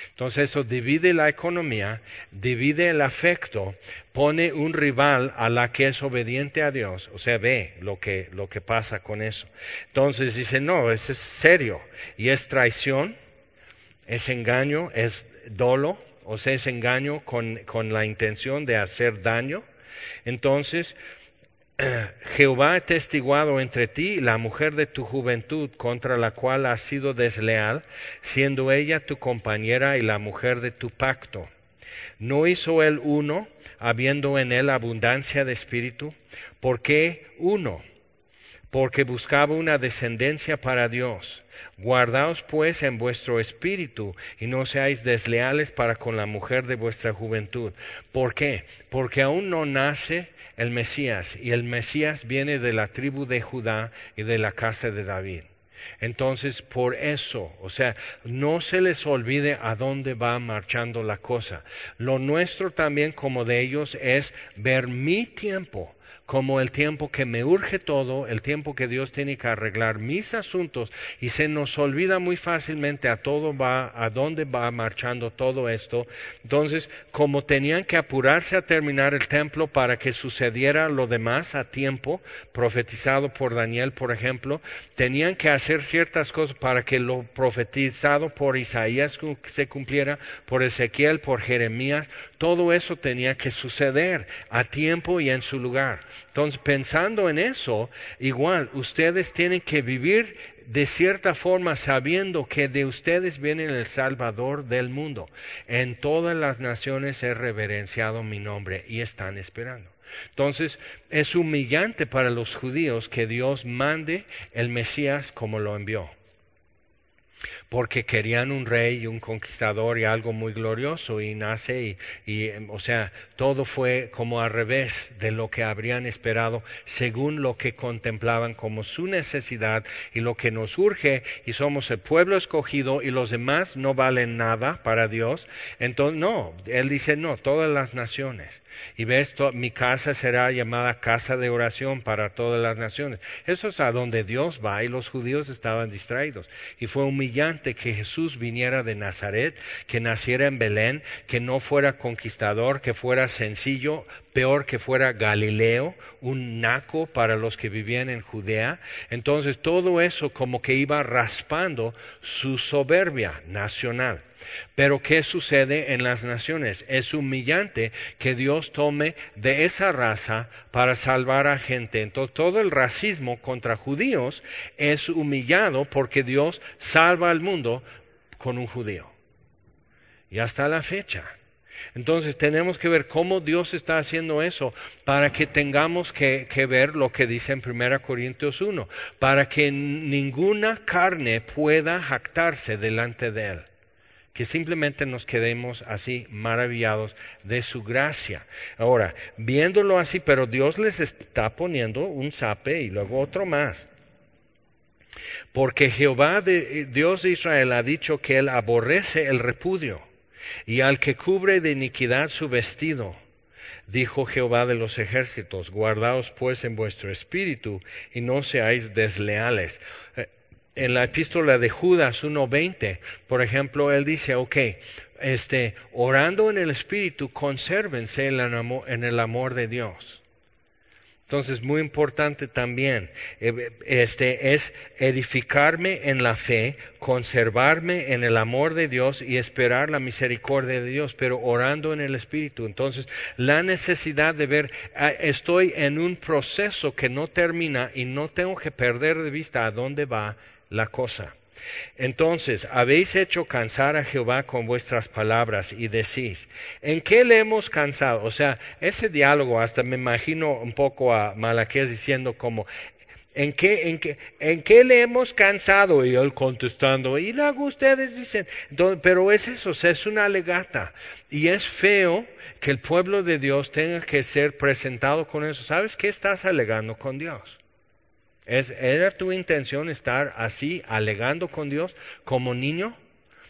Entonces eso divide la economía, divide el afecto, pone un rival a la que es obediente a Dios, o sea, ve lo que, lo que pasa con eso. Entonces dice, no, eso es serio y es traición, es engaño, es dolo, o sea, es engaño con, con la intención de hacer daño. Entonces, Jehová ha testiguado entre ti la mujer de tu juventud contra la cual has sido desleal, siendo ella tu compañera y la mujer de tu pacto. ¿No hizo él uno, habiendo en él abundancia de espíritu? ¿Por qué uno? Porque buscaba una descendencia para Dios. Guardaos pues en vuestro espíritu y no seáis desleales para con la mujer de vuestra juventud. ¿Por qué? Porque aún no nace el Mesías, y el Mesías viene de la tribu de Judá y de la casa de David. Entonces, por eso, o sea, no se les olvide a dónde va marchando la cosa. Lo nuestro también como de ellos es ver mi tiempo como el tiempo que me urge todo, el tiempo que Dios tiene que arreglar mis asuntos y se nos olvida muy fácilmente a todo va, a dónde va marchando todo esto. Entonces, como tenían que apurarse a terminar el templo para que sucediera lo demás a tiempo, profetizado por Daniel, por ejemplo, tenían que hacer ciertas cosas para que lo profetizado por Isaías se cumpliera, por Ezequiel, por Jeremías, todo eso tenía que suceder a tiempo y en su lugar. Entonces, pensando en eso, igual, ustedes tienen que vivir de cierta forma sabiendo que de ustedes viene el Salvador del mundo. En todas las naciones he reverenciado mi nombre y están esperando. Entonces, es humillante para los judíos que Dios mande el Mesías como lo envió porque querían un rey y un conquistador y algo muy glorioso y nace y, o sea, todo fue como al revés de lo que habrían esperado según lo que contemplaban como su necesidad y lo que nos urge y somos el pueblo escogido y los demás no valen nada para Dios. Entonces, no, él dice, no, todas las naciones. Y ves, mi casa será llamada casa de oración para todas las naciones. Eso es a donde Dios va y los judíos estaban distraídos. Y fue humillante que Jesús viniera de Nazaret, que naciera en Belén, que no fuera conquistador, que fuera sencillo, peor que fuera Galileo, un naco para los que vivían en Judea. Entonces todo eso como que iba raspando su soberbia nacional. Pero ¿qué sucede en las naciones? Es humillante que Dios tome de esa raza para salvar a gente. Entonces todo el racismo contra judíos es humillado porque Dios salva al mundo con un judío. Y hasta la fecha. Entonces tenemos que ver cómo Dios está haciendo eso para que tengamos que, ver lo que dice en 1 Corintios 1, para que ninguna carne pueda jactarse delante de Él que simplemente nos quedemos así maravillados de su gracia. Ahora, viéndolo así, pero Dios les está poniendo un sape y luego otro más. Porque Jehová, de, Dios de Israel, ha dicho que Él aborrece el repudio y al que cubre de iniquidad su vestido. Dijo Jehová de los ejércitos, guardaos pues en vuestro espíritu y no seáis desleales en la epístola de Judas 1.20, por ejemplo, él dice, ok, este, orando en el Espíritu, consérvense en el amor de Dios. Entonces, muy importante también, eh, este, es edificarme en la fe, conservarme en el amor de Dios y esperar la misericordia de Dios, pero orando en el Espíritu. Entonces, la necesidad de ver, ah, estoy en un proceso que no termina y no tengo que perder de vista a dónde va la cosa. Entonces, habéis hecho cansar a Jehová con vuestras palabras y decís, ¿en qué le hemos cansado? O sea, ese diálogo hasta me imagino un poco a Malaquías diciendo como, ¿En qué, en, qué, ¿En qué le hemos cansado? Y él contestando, y luego ustedes dicen, pero es eso, es una legata. Y es feo que el pueblo de Dios tenga que ser presentado con eso. ¿Sabes qué estás alegando con Dios? ¿Era tu intención estar así alegando con Dios como niño?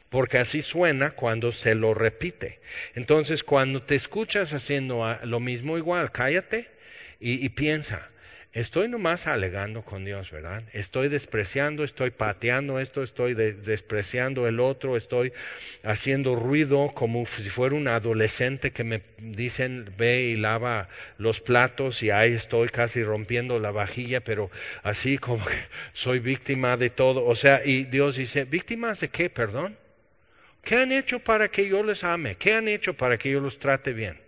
Porque así suena cuando se lo repite. Entonces, cuando te escuchas haciendo lo mismo igual, cállate y piensa, Estoy nomás alegando con Dios, ¿verdad? Estoy despreciando, estoy pateando esto, estoy despreciando el otro, estoy haciendo ruido como si fuera un adolescente que me dicen ve y lava los platos y ahí estoy casi rompiendo la vajilla, pero así como que soy víctima de todo. O sea, y Dios dice, ¿víctimas de qué, perdón? ¿Qué han hecho para que yo les ame? ¿Qué han hecho para que yo los trate bien?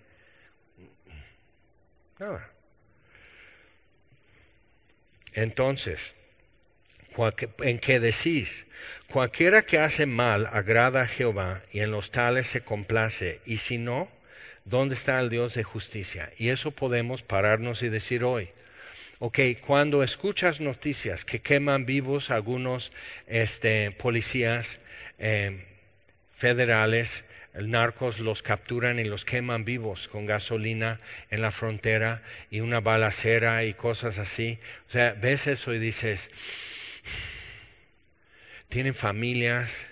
Nada. Entonces, en que decís, cualquiera que hace mal agrada a Jehová y en los tales se complace, y si no, ¿dónde está el Dios de justicia? Y eso podemos pararnos y decir hoy. Ok, cuando escuchas noticias que queman vivos algunos este, policías eh, federales, narcos los capturan y los queman vivos con gasolina en la frontera y una balacera y cosas así. O sea, ves eso y dices, tienen familias,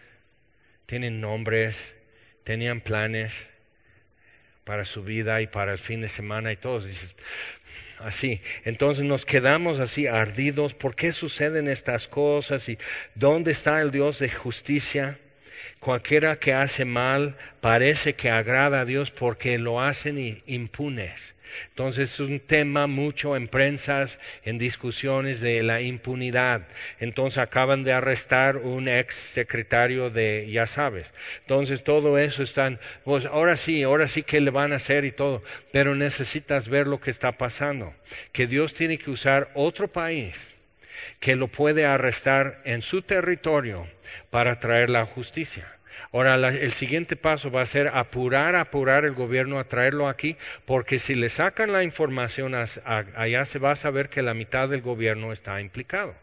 tienen nombres, tenían planes para su vida y para el fin de semana y todos dices, así. Entonces nos quedamos así ardidos. ¿Por qué suceden estas cosas? ¿Y dónde está el Dios de justicia? Cualquiera que hace mal parece que agrada a Dios porque lo hacen impunes. Entonces es un tema mucho en prensas, en discusiones de la impunidad. Entonces acaban de arrestar un ex secretario de, ya sabes. Entonces todo eso están, pues ahora sí, ahora sí que le van a hacer y todo. Pero necesitas ver lo que está pasando. Que Dios tiene que usar otro país que lo puede arrestar en su territorio para traer la justicia. Ahora, el siguiente paso va a ser apurar, apurar el gobierno a traerlo aquí, porque si le sacan la información allá se va a saber que la mitad del gobierno está implicado.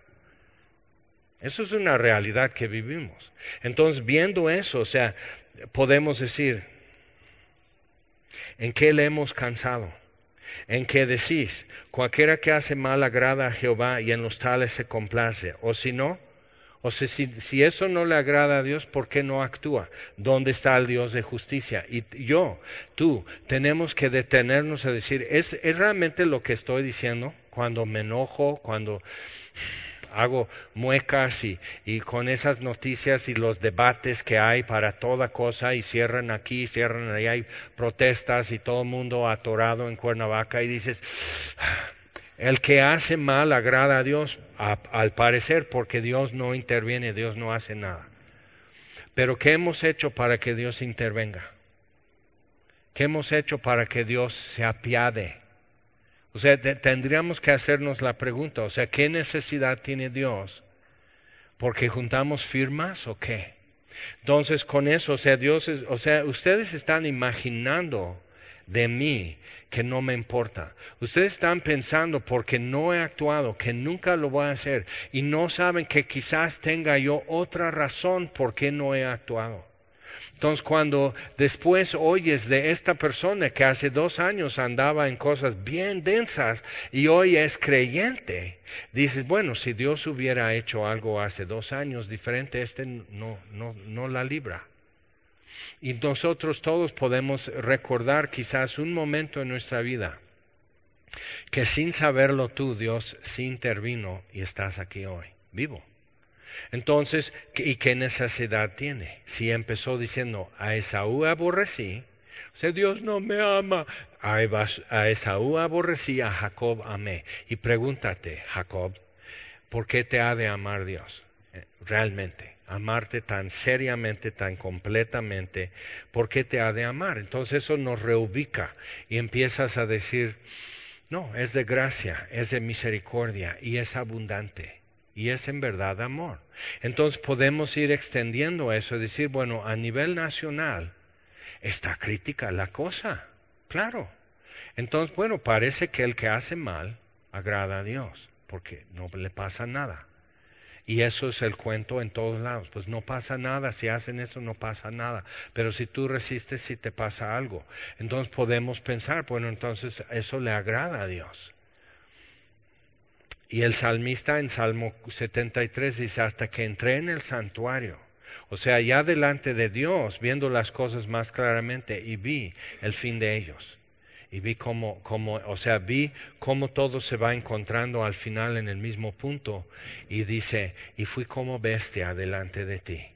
Eso es una realidad que vivimos. Entonces, viendo eso, o sea, podemos decir, ¿en qué le hemos cansado? En que decís, cualquiera que hace mal agrada a Jehová y en los tales se complace, o si no, O si, si, eso no le agrada a Dios, ¿por qué no actúa? ¿Dónde está el Dios de justicia? Y yo, tú, tenemos que detenernos a decir, ¿es, ¿es realmente lo que estoy diciendo? Cuando me enojo, cuando hago muecas y, con esas noticias y los debates que hay para toda cosa y cierran aquí, cierran allá, hay protestas y todo el mundo atorado en Cuernavaca y dices, el que hace mal agrada a Dios, al parecer, porque Dios no interviene, Dios no hace nada. Pero ¿qué hemos hecho para que Dios intervenga? ¿Qué hemos hecho para que Dios se apiade? O sea, tendríamos que hacernos la pregunta, o sea, ¿qué necesidad tiene Dios? ¿Porque juntamos firmas o qué? Entonces, con eso, o sea, Dios es, o sea, ustedes están imaginando de mí que no me importa. Ustedes están pensando porque no he actuado, que nunca lo voy a hacer y no saben que quizás tenga yo otra razón por qué no he actuado. Entonces cuando después oyes de esta persona que hace dos años andaba en cosas bien densas y hoy es creyente, dices, bueno, si Dios hubiera hecho algo hace dos años diferente, este no, no, no la libra. Y nosotros todos podemos recordar quizás un momento en nuestra vida que sin saberlo tú, Dios sí intervino y estás aquí hoy, vivo. Entonces, ¿y qué necesidad tiene? Si empezó diciendo, a Esaú aborrecí, o sea, Dios no me ama, a Esaú aborrecí, a Jacob amé. Y pregúntate, Jacob, ¿por qué te ha de amar Dios? Eh, realmente amarte tan seriamente, tan completamente, ¿por qué te ha de amar? Entonces eso nos reubica y empiezas a decir, no, es de gracia, es de misericordia y es abundante y es en verdad amor. Entonces podemos ir extendiendo eso y decir, bueno, a nivel nacional está crítica la cosa, claro. Entonces, bueno, parece que el que hace mal agrada a Dios, porque no le pasa nada. Y eso es el cuento en todos lados. Pues no pasa nada, si hacen eso no pasa nada. Pero si tú resistes, si te pasa algo. Entonces podemos pensar, bueno, entonces eso le agrada a Dios. Y el salmista en Salmo 73 dice, hasta que entré en el santuario, o sea, ya delante de Dios, viendo las cosas más claramente, y vi el fin de ellos. Y vi cómo, cómo, o sea, vi cómo todo se va encontrando al final en el mismo punto. Y dice, y fui como bestia delante de ti.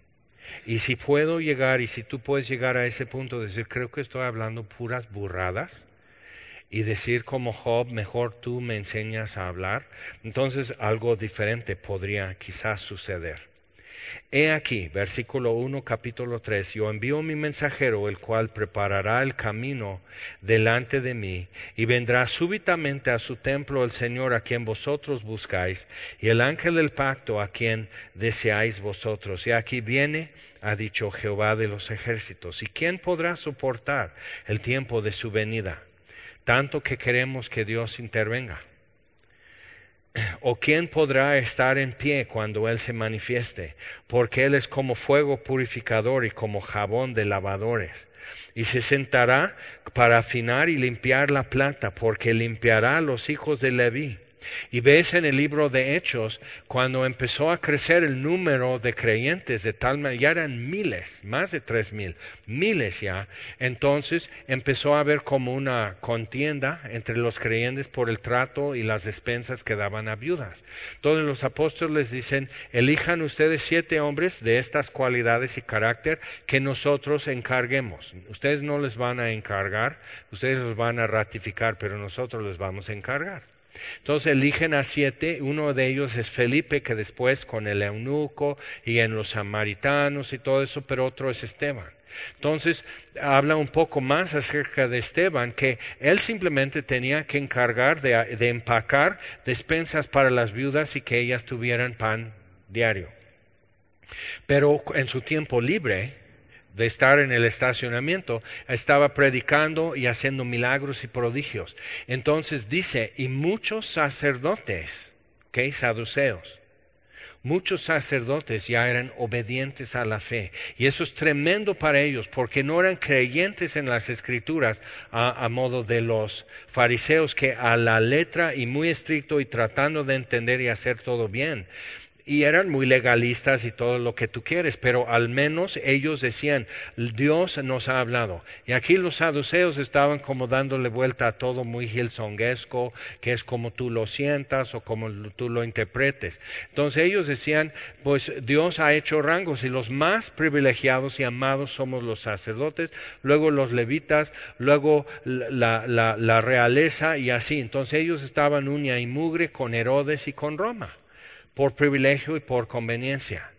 Y si puedo llegar, y si tú puedes llegar a ese punto de decir, creo que estoy hablando puras burradas, y decir como Job, mejor tú me enseñas a hablar, entonces algo diferente podría quizás suceder. He aquí, versículo 1, capítulo 3, yo envío mi mensajero, el cual preparará el camino delante de mí, y vendrá súbitamente a su templo el Señor a quien vosotros buscáis, y el ángel del pacto a quien deseáis vosotros. Y aquí viene, ha dicho Jehová de los ejércitos, ¿y quién podrá soportar el tiempo de su venida? Tanto que queremos que Dios intervenga. ¿O quién podrá estar en pie cuando Él se manifieste? Porque Él es como fuego purificador y como jabón de lavadores. Y se sentará para afinar y limpiar la plata, porque limpiará a los hijos de Leví y ves en el libro de Hechos, cuando empezó a crecer el número de creyentes de tal manera, ya eran miles, más de tres mil, miles ya, entonces empezó a haber como una contienda entre los creyentes por el trato y las despensas que daban a viudas. Entonces los apóstoles les dicen, elijan ustedes siete hombres de estas cualidades y carácter que nosotros encarguemos. Ustedes no les van a encargar, ustedes los van a ratificar, pero nosotros les vamos a encargar. Entonces eligen a siete, uno de ellos es Felipe, que después con el eunuco y en los samaritanos y todo eso, pero otro es Esteban. Entonces habla un poco más acerca de Esteban, que él simplemente tenía que encargar de, de empacar despensas para las viudas y que ellas tuvieran pan diario. Pero en su tiempo libre, de estar en el estacionamiento, estaba predicando y haciendo milagros y prodigios. Entonces dice, y muchos sacerdotes, ¿ok? Saduceos, muchos sacerdotes ya eran obedientes a la fe. Y eso es tremendo para ellos, porque no eran creyentes en las escrituras a, a, modo de los fariseos que a la letra y muy estricto y tratando de entender y hacer todo bien, y eran muy legalistas y todo lo que tú quieres, pero al menos ellos decían, Dios nos ha hablado. Y aquí los saduceos estaban como dándole vuelta a todo muy gilsonguesco, que es como tú lo sientas o como tú lo interpretes. Entonces ellos decían, pues Dios ha hecho rangos y los más privilegiados y amados somos los sacerdotes, luego los levitas, luego la, la realeza y así. Entonces ellos estaban uña y mugre con Herodes y con Roma por privilegio y por conveniencia.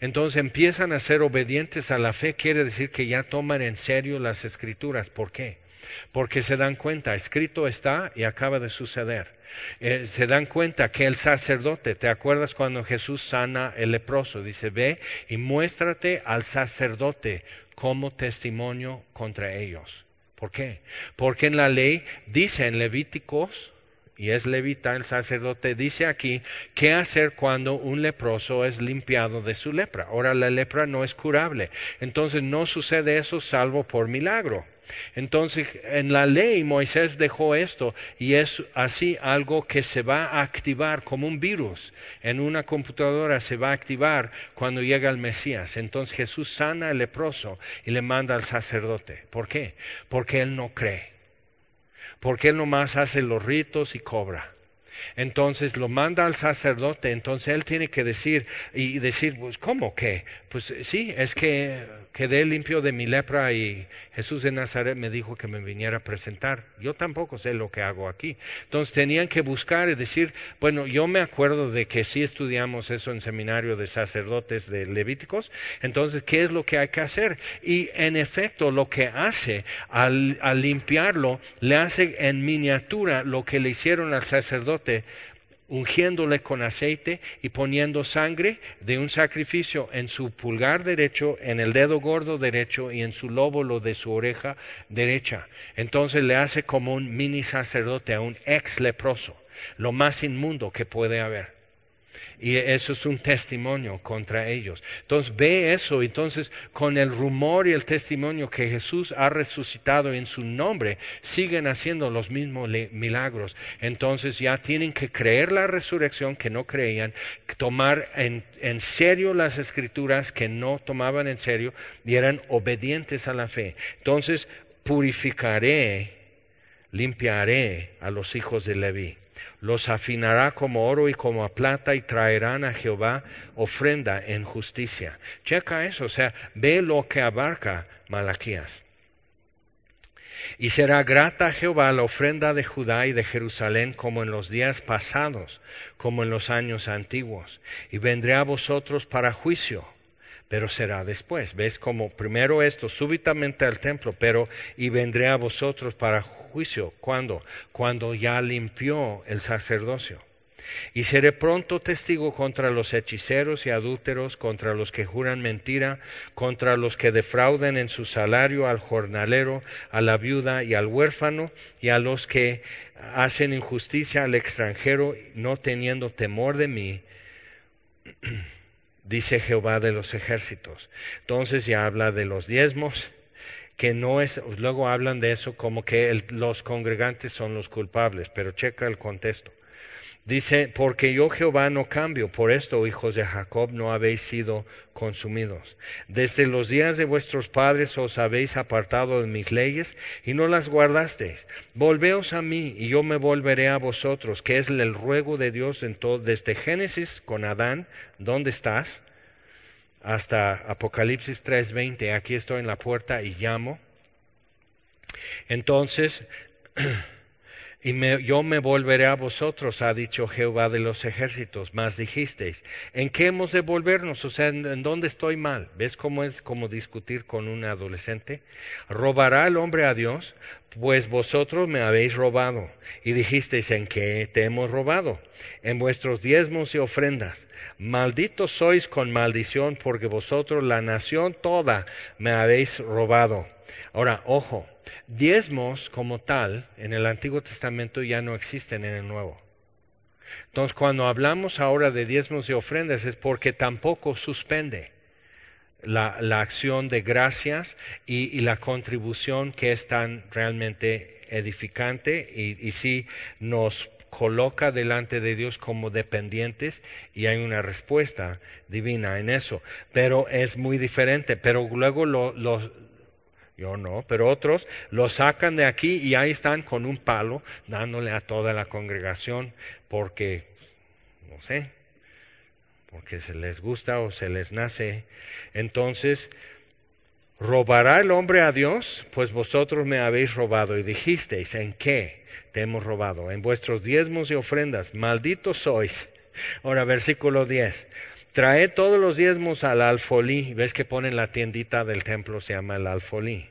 Entonces empiezan a ser obedientes a la fe, quiere decir que ya toman en serio las escrituras. ¿Por qué? Porque se dan cuenta, escrito está y acaba de suceder. Eh, se dan cuenta que el sacerdote, ¿te acuerdas cuando Jesús sana el leproso? Dice, ve y muéstrate al sacerdote como testimonio contra ellos. ¿Por qué? Porque en la ley dice en Levíticos y es levita, el sacerdote, dice aquí qué hacer cuando un leproso es limpiado de su lepra. Ahora la lepra no es curable, entonces no sucede eso salvo por milagro. Entonces, en la ley Moisés dejó esto y es así algo que se va a activar como un virus. En una computadora se va a activar cuando llega el Mesías. Entonces Jesús sana al leproso y le manda al sacerdote. ¿Por qué? Porque él no cree porque él nomás hace los ritos y cobra. Entonces lo manda al sacerdote, entonces él tiene que decir y decir, pues, ¿cómo que? Pues sí, es que quedé limpio de mi lepra y Jesús de Nazaret me dijo que me viniera a presentar. Yo tampoco sé lo que hago aquí. Entonces tenían que buscar y decir, bueno, yo me acuerdo de que sí estudiamos eso en seminario de sacerdotes de Levíticos, entonces, ¿qué es lo que hay que hacer? Y en efecto, lo que hace al, al limpiarlo, le hace en miniatura lo que le hicieron al sacerdote ungiéndole con aceite y poniendo sangre de un sacrificio en su pulgar derecho, en el dedo gordo derecho y en su lóbulo de su oreja derecha. Entonces le hace como un mini sacerdote a un ex leproso, lo más inmundo que puede haber. Y eso es un testimonio contra ellos. Entonces ve eso, entonces con el rumor y el testimonio que Jesús ha resucitado en su nombre, siguen haciendo los mismos milagros. Entonces ya tienen que creer la resurrección que no creían, tomar en, en serio las escrituras que no tomaban en serio y eran obedientes a la fe. Entonces purificaré, limpiaré a los hijos de Leví los afinará como oro y como plata y traerán a Jehová ofrenda en justicia. Checa eso, o sea, ve lo que abarca Malaquías. Y será grata a Jehová la ofrenda de Judá y de Jerusalén como en los días pasados, como en los años antiguos. Y vendré a vosotros para juicio pero será después. ¿Ves como primero esto, súbitamente al templo, pero y vendré a vosotros para juicio. ¿Cuándo? Cuando ya limpió el sacerdocio. Y seré pronto testigo contra los hechiceros y adúlteros, contra los que juran mentira, contra los que defrauden en su salario al jornalero, a la viuda y al huérfano, y a los que hacen injusticia al extranjero, no teniendo temor de mí. dice Jehová de los ejércitos. Entonces ya habla de los diezmos, que no es, luego hablan de eso como que los congregantes son los culpables, pero checa el contexto. Dice, porque yo Jehová no cambio, por esto, hijos de Jacob, no habéis sido consumidos. Desde los días de vuestros padres os habéis apartado de mis leyes y no las guardasteis. Volveos a mí y yo me volveré a vosotros, que es el ruego de Dios en todo, desde Génesis con Adán, ¿dónde estás? Hasta Apocalipsis 3:20, aquí estoy en la puerta y llamo. Entonces, Y yo me volveré a vosotros, ha dicho Jehová de los ejércitos. Más dijisteis, ¿en qué hemos de volvernos? O sea, ¿en, dónde estoy mal? ¿Ves cómo es como discutir con un adolescente? ¿Robará el hombre a Dios? Pues vosotros me habéis robado. Y dijisteis, ¿en qué te hemos robado? En vuestros diezmos y ofrendas. Malditos sois con maldición, porque vosotros, la nación toda, me habéis robado. Ahora, ojo, diezmos como tal en el Antiguo Testamento ya no existen en el Nuevo. Entonces, cuando hablamos ahora de diezmos y ofrendas es porque tampoco suspende la, acción de gracias y, la contribución que es tan realmente edificante y, y sí nos coloca delante de Dios como dependientes y hay una respuesta divina en eso. Pero es muy diferente. Pero luego lo, yo no, pero otros lo sacan de aquí y ahí están con un palo dándole a toda la congregación porque, no sé, porque se les gusta o se les nace. Entonces, ¿robará el hombre a Dios? Pues vosotros me habéis robado y dijisteis, ¿en qué te hemos robado? En vuestros diezmos y ofrendas, malditos sois. Ahora, versículo 10. Trae todos los diezmos al alfolí. ¿Ves que ponen la tiendita del templo? Se llama el alfolí.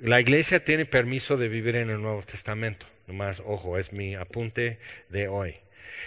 La iglesia tiene permiso de vivir en el Nuevo Testamento. Nomás, ojo, es mi apunte de hoy.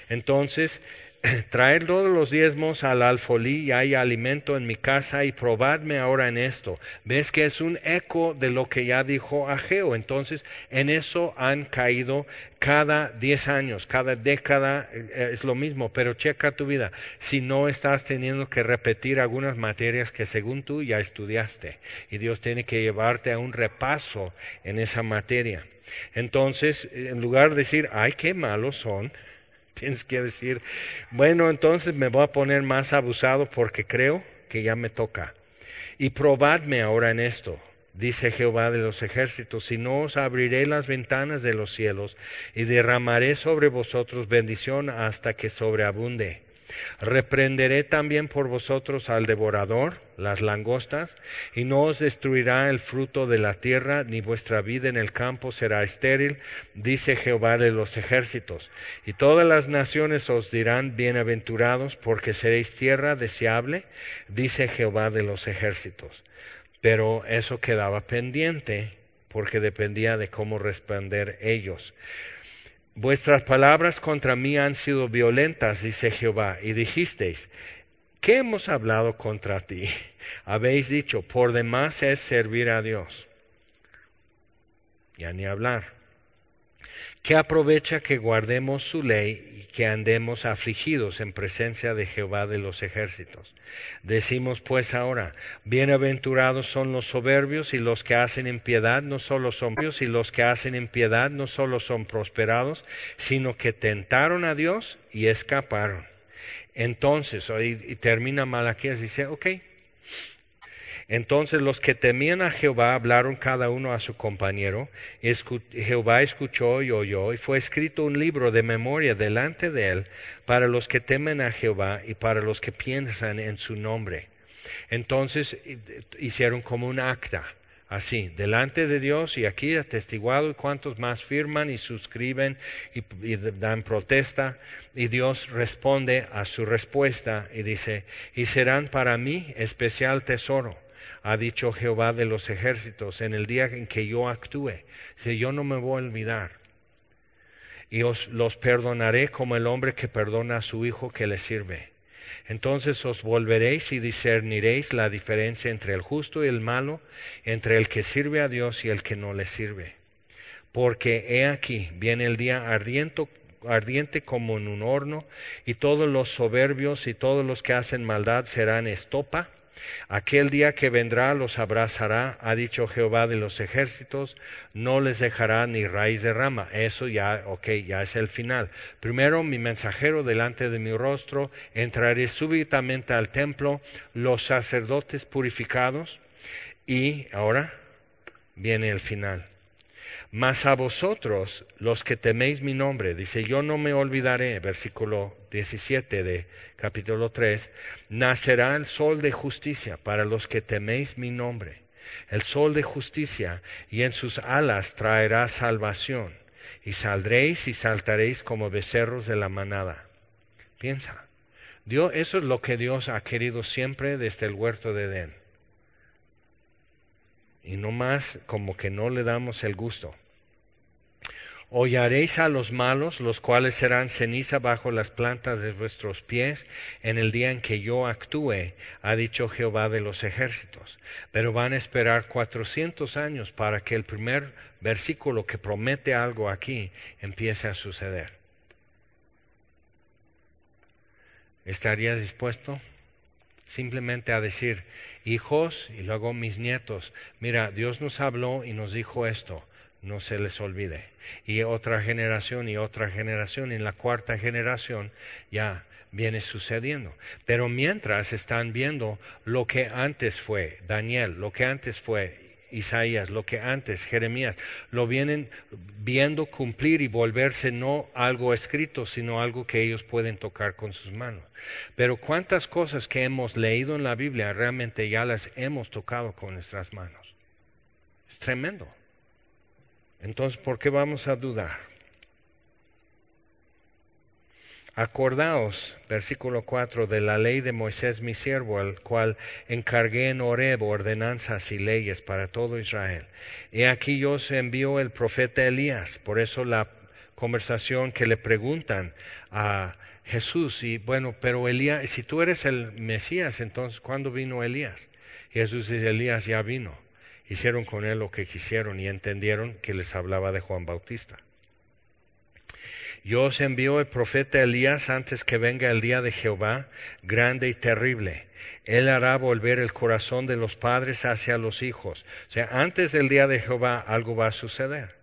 Entonces, traer todos los diezmos al alfolí y hay alimento en mi casa y probadme ahora en esto. Ves que es un eco de lo que ya dijo Ageo. Entonces, en eso han caído cada diez años, cada década eh, es lo mismo, pero checa tu vida. Si no estás teniendo que repetir algunas materias que según tú ya estudiaste y Dios tiene que llevarte a un repaso en esa materia. Entonces, en lugar de decir, ay, qué malos son, Tienes que decir, bueno, entonces me voy a poner más abusado porque creo que ya me toca. Y probadme ahora en esto, dice Jehová de los ejércitos, si no os abriré las ventanas de los cielos y derramaré sobre vosotros bendición hasta que sobreabunde. Reprenderé también por vosotros al devorador, las langostas, y no os destruirá el fruto de la tierra, ni vuestra vida en el campo será estéril, dice Jehová de los ejércitos. Y todas las naciones os dirán bienaventurados, porque seréis tierra deseable, dice Jehová de los ejércitos. Pero eso quedaba pendiente, porque dependía de cómo responder ellos. Vuestras palabras contra mí han sido violentas, dice Jehová, y dijisteis, ¿qué hemos hablado contra ti? Habéis dicho, por demás es servir a Dios. Ya ni hablar. ¿Qué aprovecha que guardemos su ley que andemos afligidos en presencia de Jehová de los ejércitos. Decimos pues ahora, bienaventurados son los soberbios y los que hacen impiedad no solo son y los que hacen impiedad no solo son prosperados, sino que tentaron a Dios y escaparon. Entonces, y termina Malaquías, dice, ok, entonces los que temían a Jehová hablaron cada uno a su compañero. Jehová escuchó y oyó, y fue escrito un libro de memoria delante de él para los que temen a Jehová y para los que piensan en su nombre. Entonces hicieron como un acta, así, delante de Dios y aquí atestiguado y cuantos más firman y suscriben y, y, dan protesta y Dios responde a su respuesta y dice, y serán para mí especial tesoro ha dicho Jehová de los ejércitos, en el día en que yo actúe. Dice, yo no me voy a olvidar. Y os los perdonaré como el hombre que perdona a su hijo que le sirve. Entonces os volveréis y discerniréis la diferencia entre el justo y el malo, entre el que sirve a Dios y el que no le sirve. Porque he aquí, viene el día ardiente, ardiente como en un horno, y todos los soberbios y todos los que hacen maldad serán estopa, Aquel día que vendrá los abrazará, ha dicho Jehová de los ejércitos, no les dejará ni raíz de rama. Eso ya, ok, ya es el final. Primero mi mensajero delante de mi rostro, entraré súbitamente al templo, los sacerdotes purificados, y ahora viene el final. Mas a vosotros, los que teméis mi nombre, dice, yo no me olvidaré, versículo 17 de capítulo 3, nacerá el sol de justicia para los que teméis mi nombre. El sol de justicia y en sus alas traerá salvación. Y saldréis y saltaréis como becerros de la manada. Piensa, Dios, eso es lo que Dios ha querido siempre desde el huerto de Edén. Y no más como que no le damos el gusto. Hollaréis a los malos, los cuales serán ceniza bajo las plantas de vuestros pies en el día en que yo actúe, ha dicho Jehová de los ejércitos. Pero van a esperar cuatrocientos años para que el primer versículo que promete algo aquí empiece a suceder. ¿Estarías dispuesto? Simplemente a decir, hijos y luego mis nietos, mira, Dios nos habló y nos dijo esto no se les olvide. Y otra generación y otra generación, en la cuarta generación ya viene sucediendo. Pero mientras están viendo lo que antes fue Daniel, lo que antes fue Isaías, lo que antes Jeremías, lo vienen viendo cumplir y volverse no algo escrito, sino algo que ellos pueden tocar con sus manos. Pero cuántas cosas que hemos leído en la Biblia realmente ya las hemos tocado con nuestras manos. Es tremendo. Entonces, ¿por qué vamos a dudar? Acordaos, versículo 4, de la ley de Moisés mi siervo, al cual encargué en Horeb ordenanzas y leyes para todo Israel. He aquí yo os envío el profeta Elías. Por eso la conversación que le preguntan a Jesús, y bueno, pero Elías, si tú eres el Mesías, entonces ¿cuándo vino Elías? Jesús dice, Elías ya vino hicieron con él lo que quisieron y entendieron que les hablaba de Juan Bautista. Yo os envío el profeta Elías antes que venga el día de Jehová, grande y terrible. Él hará volver el corazón de los padres hacia los hijos. O sea, antes del día de Jehová algo va a suceder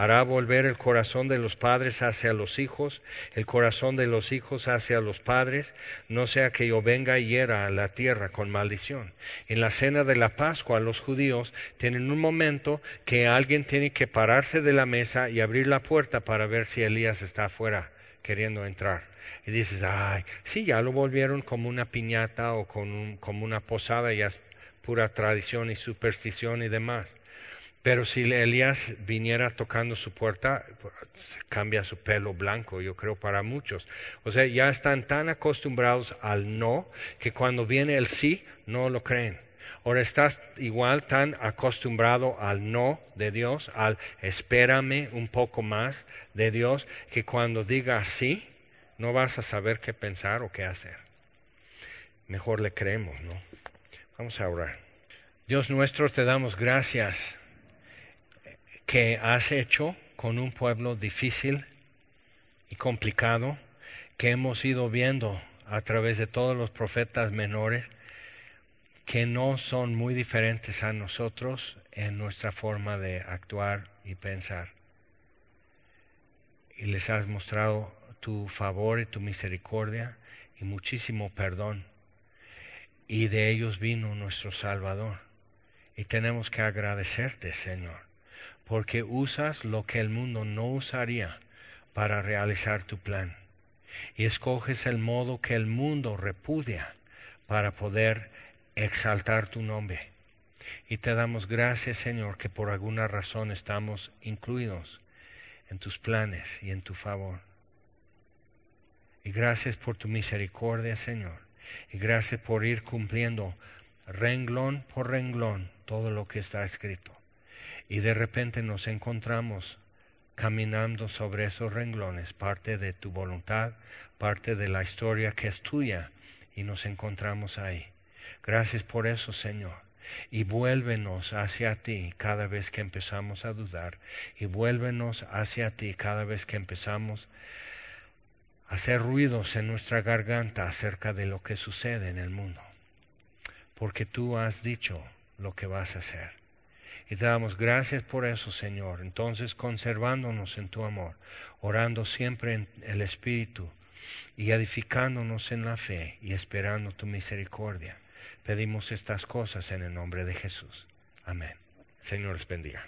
hará volver el corazón de los padres hacia los hijos, el corazón de los hijos hacia los padres, no sea que yo venga y hiera a la tierra con maldición. En la cena de la Pascua los judíos tienen un momento que alguien tiene que pararse de la mesa y abrir la puerta para ver si Elías está afuera queriendo entrar. Y dices, ay, sí, ya lo volvieron como una piñata o como una posada, ya es pura tradición y superstición y demás. Pero si Elías viniera tocando su puerta, cambia su pelo blanco, yo creo, para muchos. O sea, ya están tan acostumbrados al no que cuando viene el sí, no lo creen. Ahora estás igual tan acostumbrado al no de Dios, al espérame un poco más de Dios, que cuando diga sí, no vas a saber qué pensar o qué hacer. Mejor le creemos, ¿no? Vamos a orar. Dios nuestro, te damos gracias que has hecho con un pueblo difícil y complicado que hemos ido viendo a través de todos los profetas menores que no son muy diferentes a nosotros en nuestra forma de actuar y pensar. Y les has mostrado tu favor y tu misericordia y muchísimo perdón. Y de ellos vino nuestro Salvador. Y tenemos que agradecerte, Señor porque usas lo que el mundo no usaría para realizar tu plan. Y escoges el modo que el mundo repudia para poder exaltar tu nombre. Y te damos gracias, Señor, que por alguna razón estamos incluidos en tus planes y en tu favor. Y gracias por tu misericordia, Señor. Y gracias por ir cumpliendo renglón por renglón todo lo que está escrito y de repente nos encontramos caminando sobre esos renglones, parte de tu voluntad, parte de la historia que es tuya, y nos encontramos ahí. Gracias por eso, Señor. Y vuélvenos hacia ti cada vez que empezamos a dudar. Y vuélvenos hacia ti cada vez que empezamos a hacer ruidos en nuestra garganta acerca de lo que sucede en el mundo. Porque tú has dicho lo que vas a hacer. Y te damos gracias por eso, Señor. Entonces, conservándonos en tu amor, orando siempre en el Espíritu y edificándonos en la fe y esperando tu misericordia. Pedimos estas cosas en el nombre de Jesús. Amén. Señor les bendiga.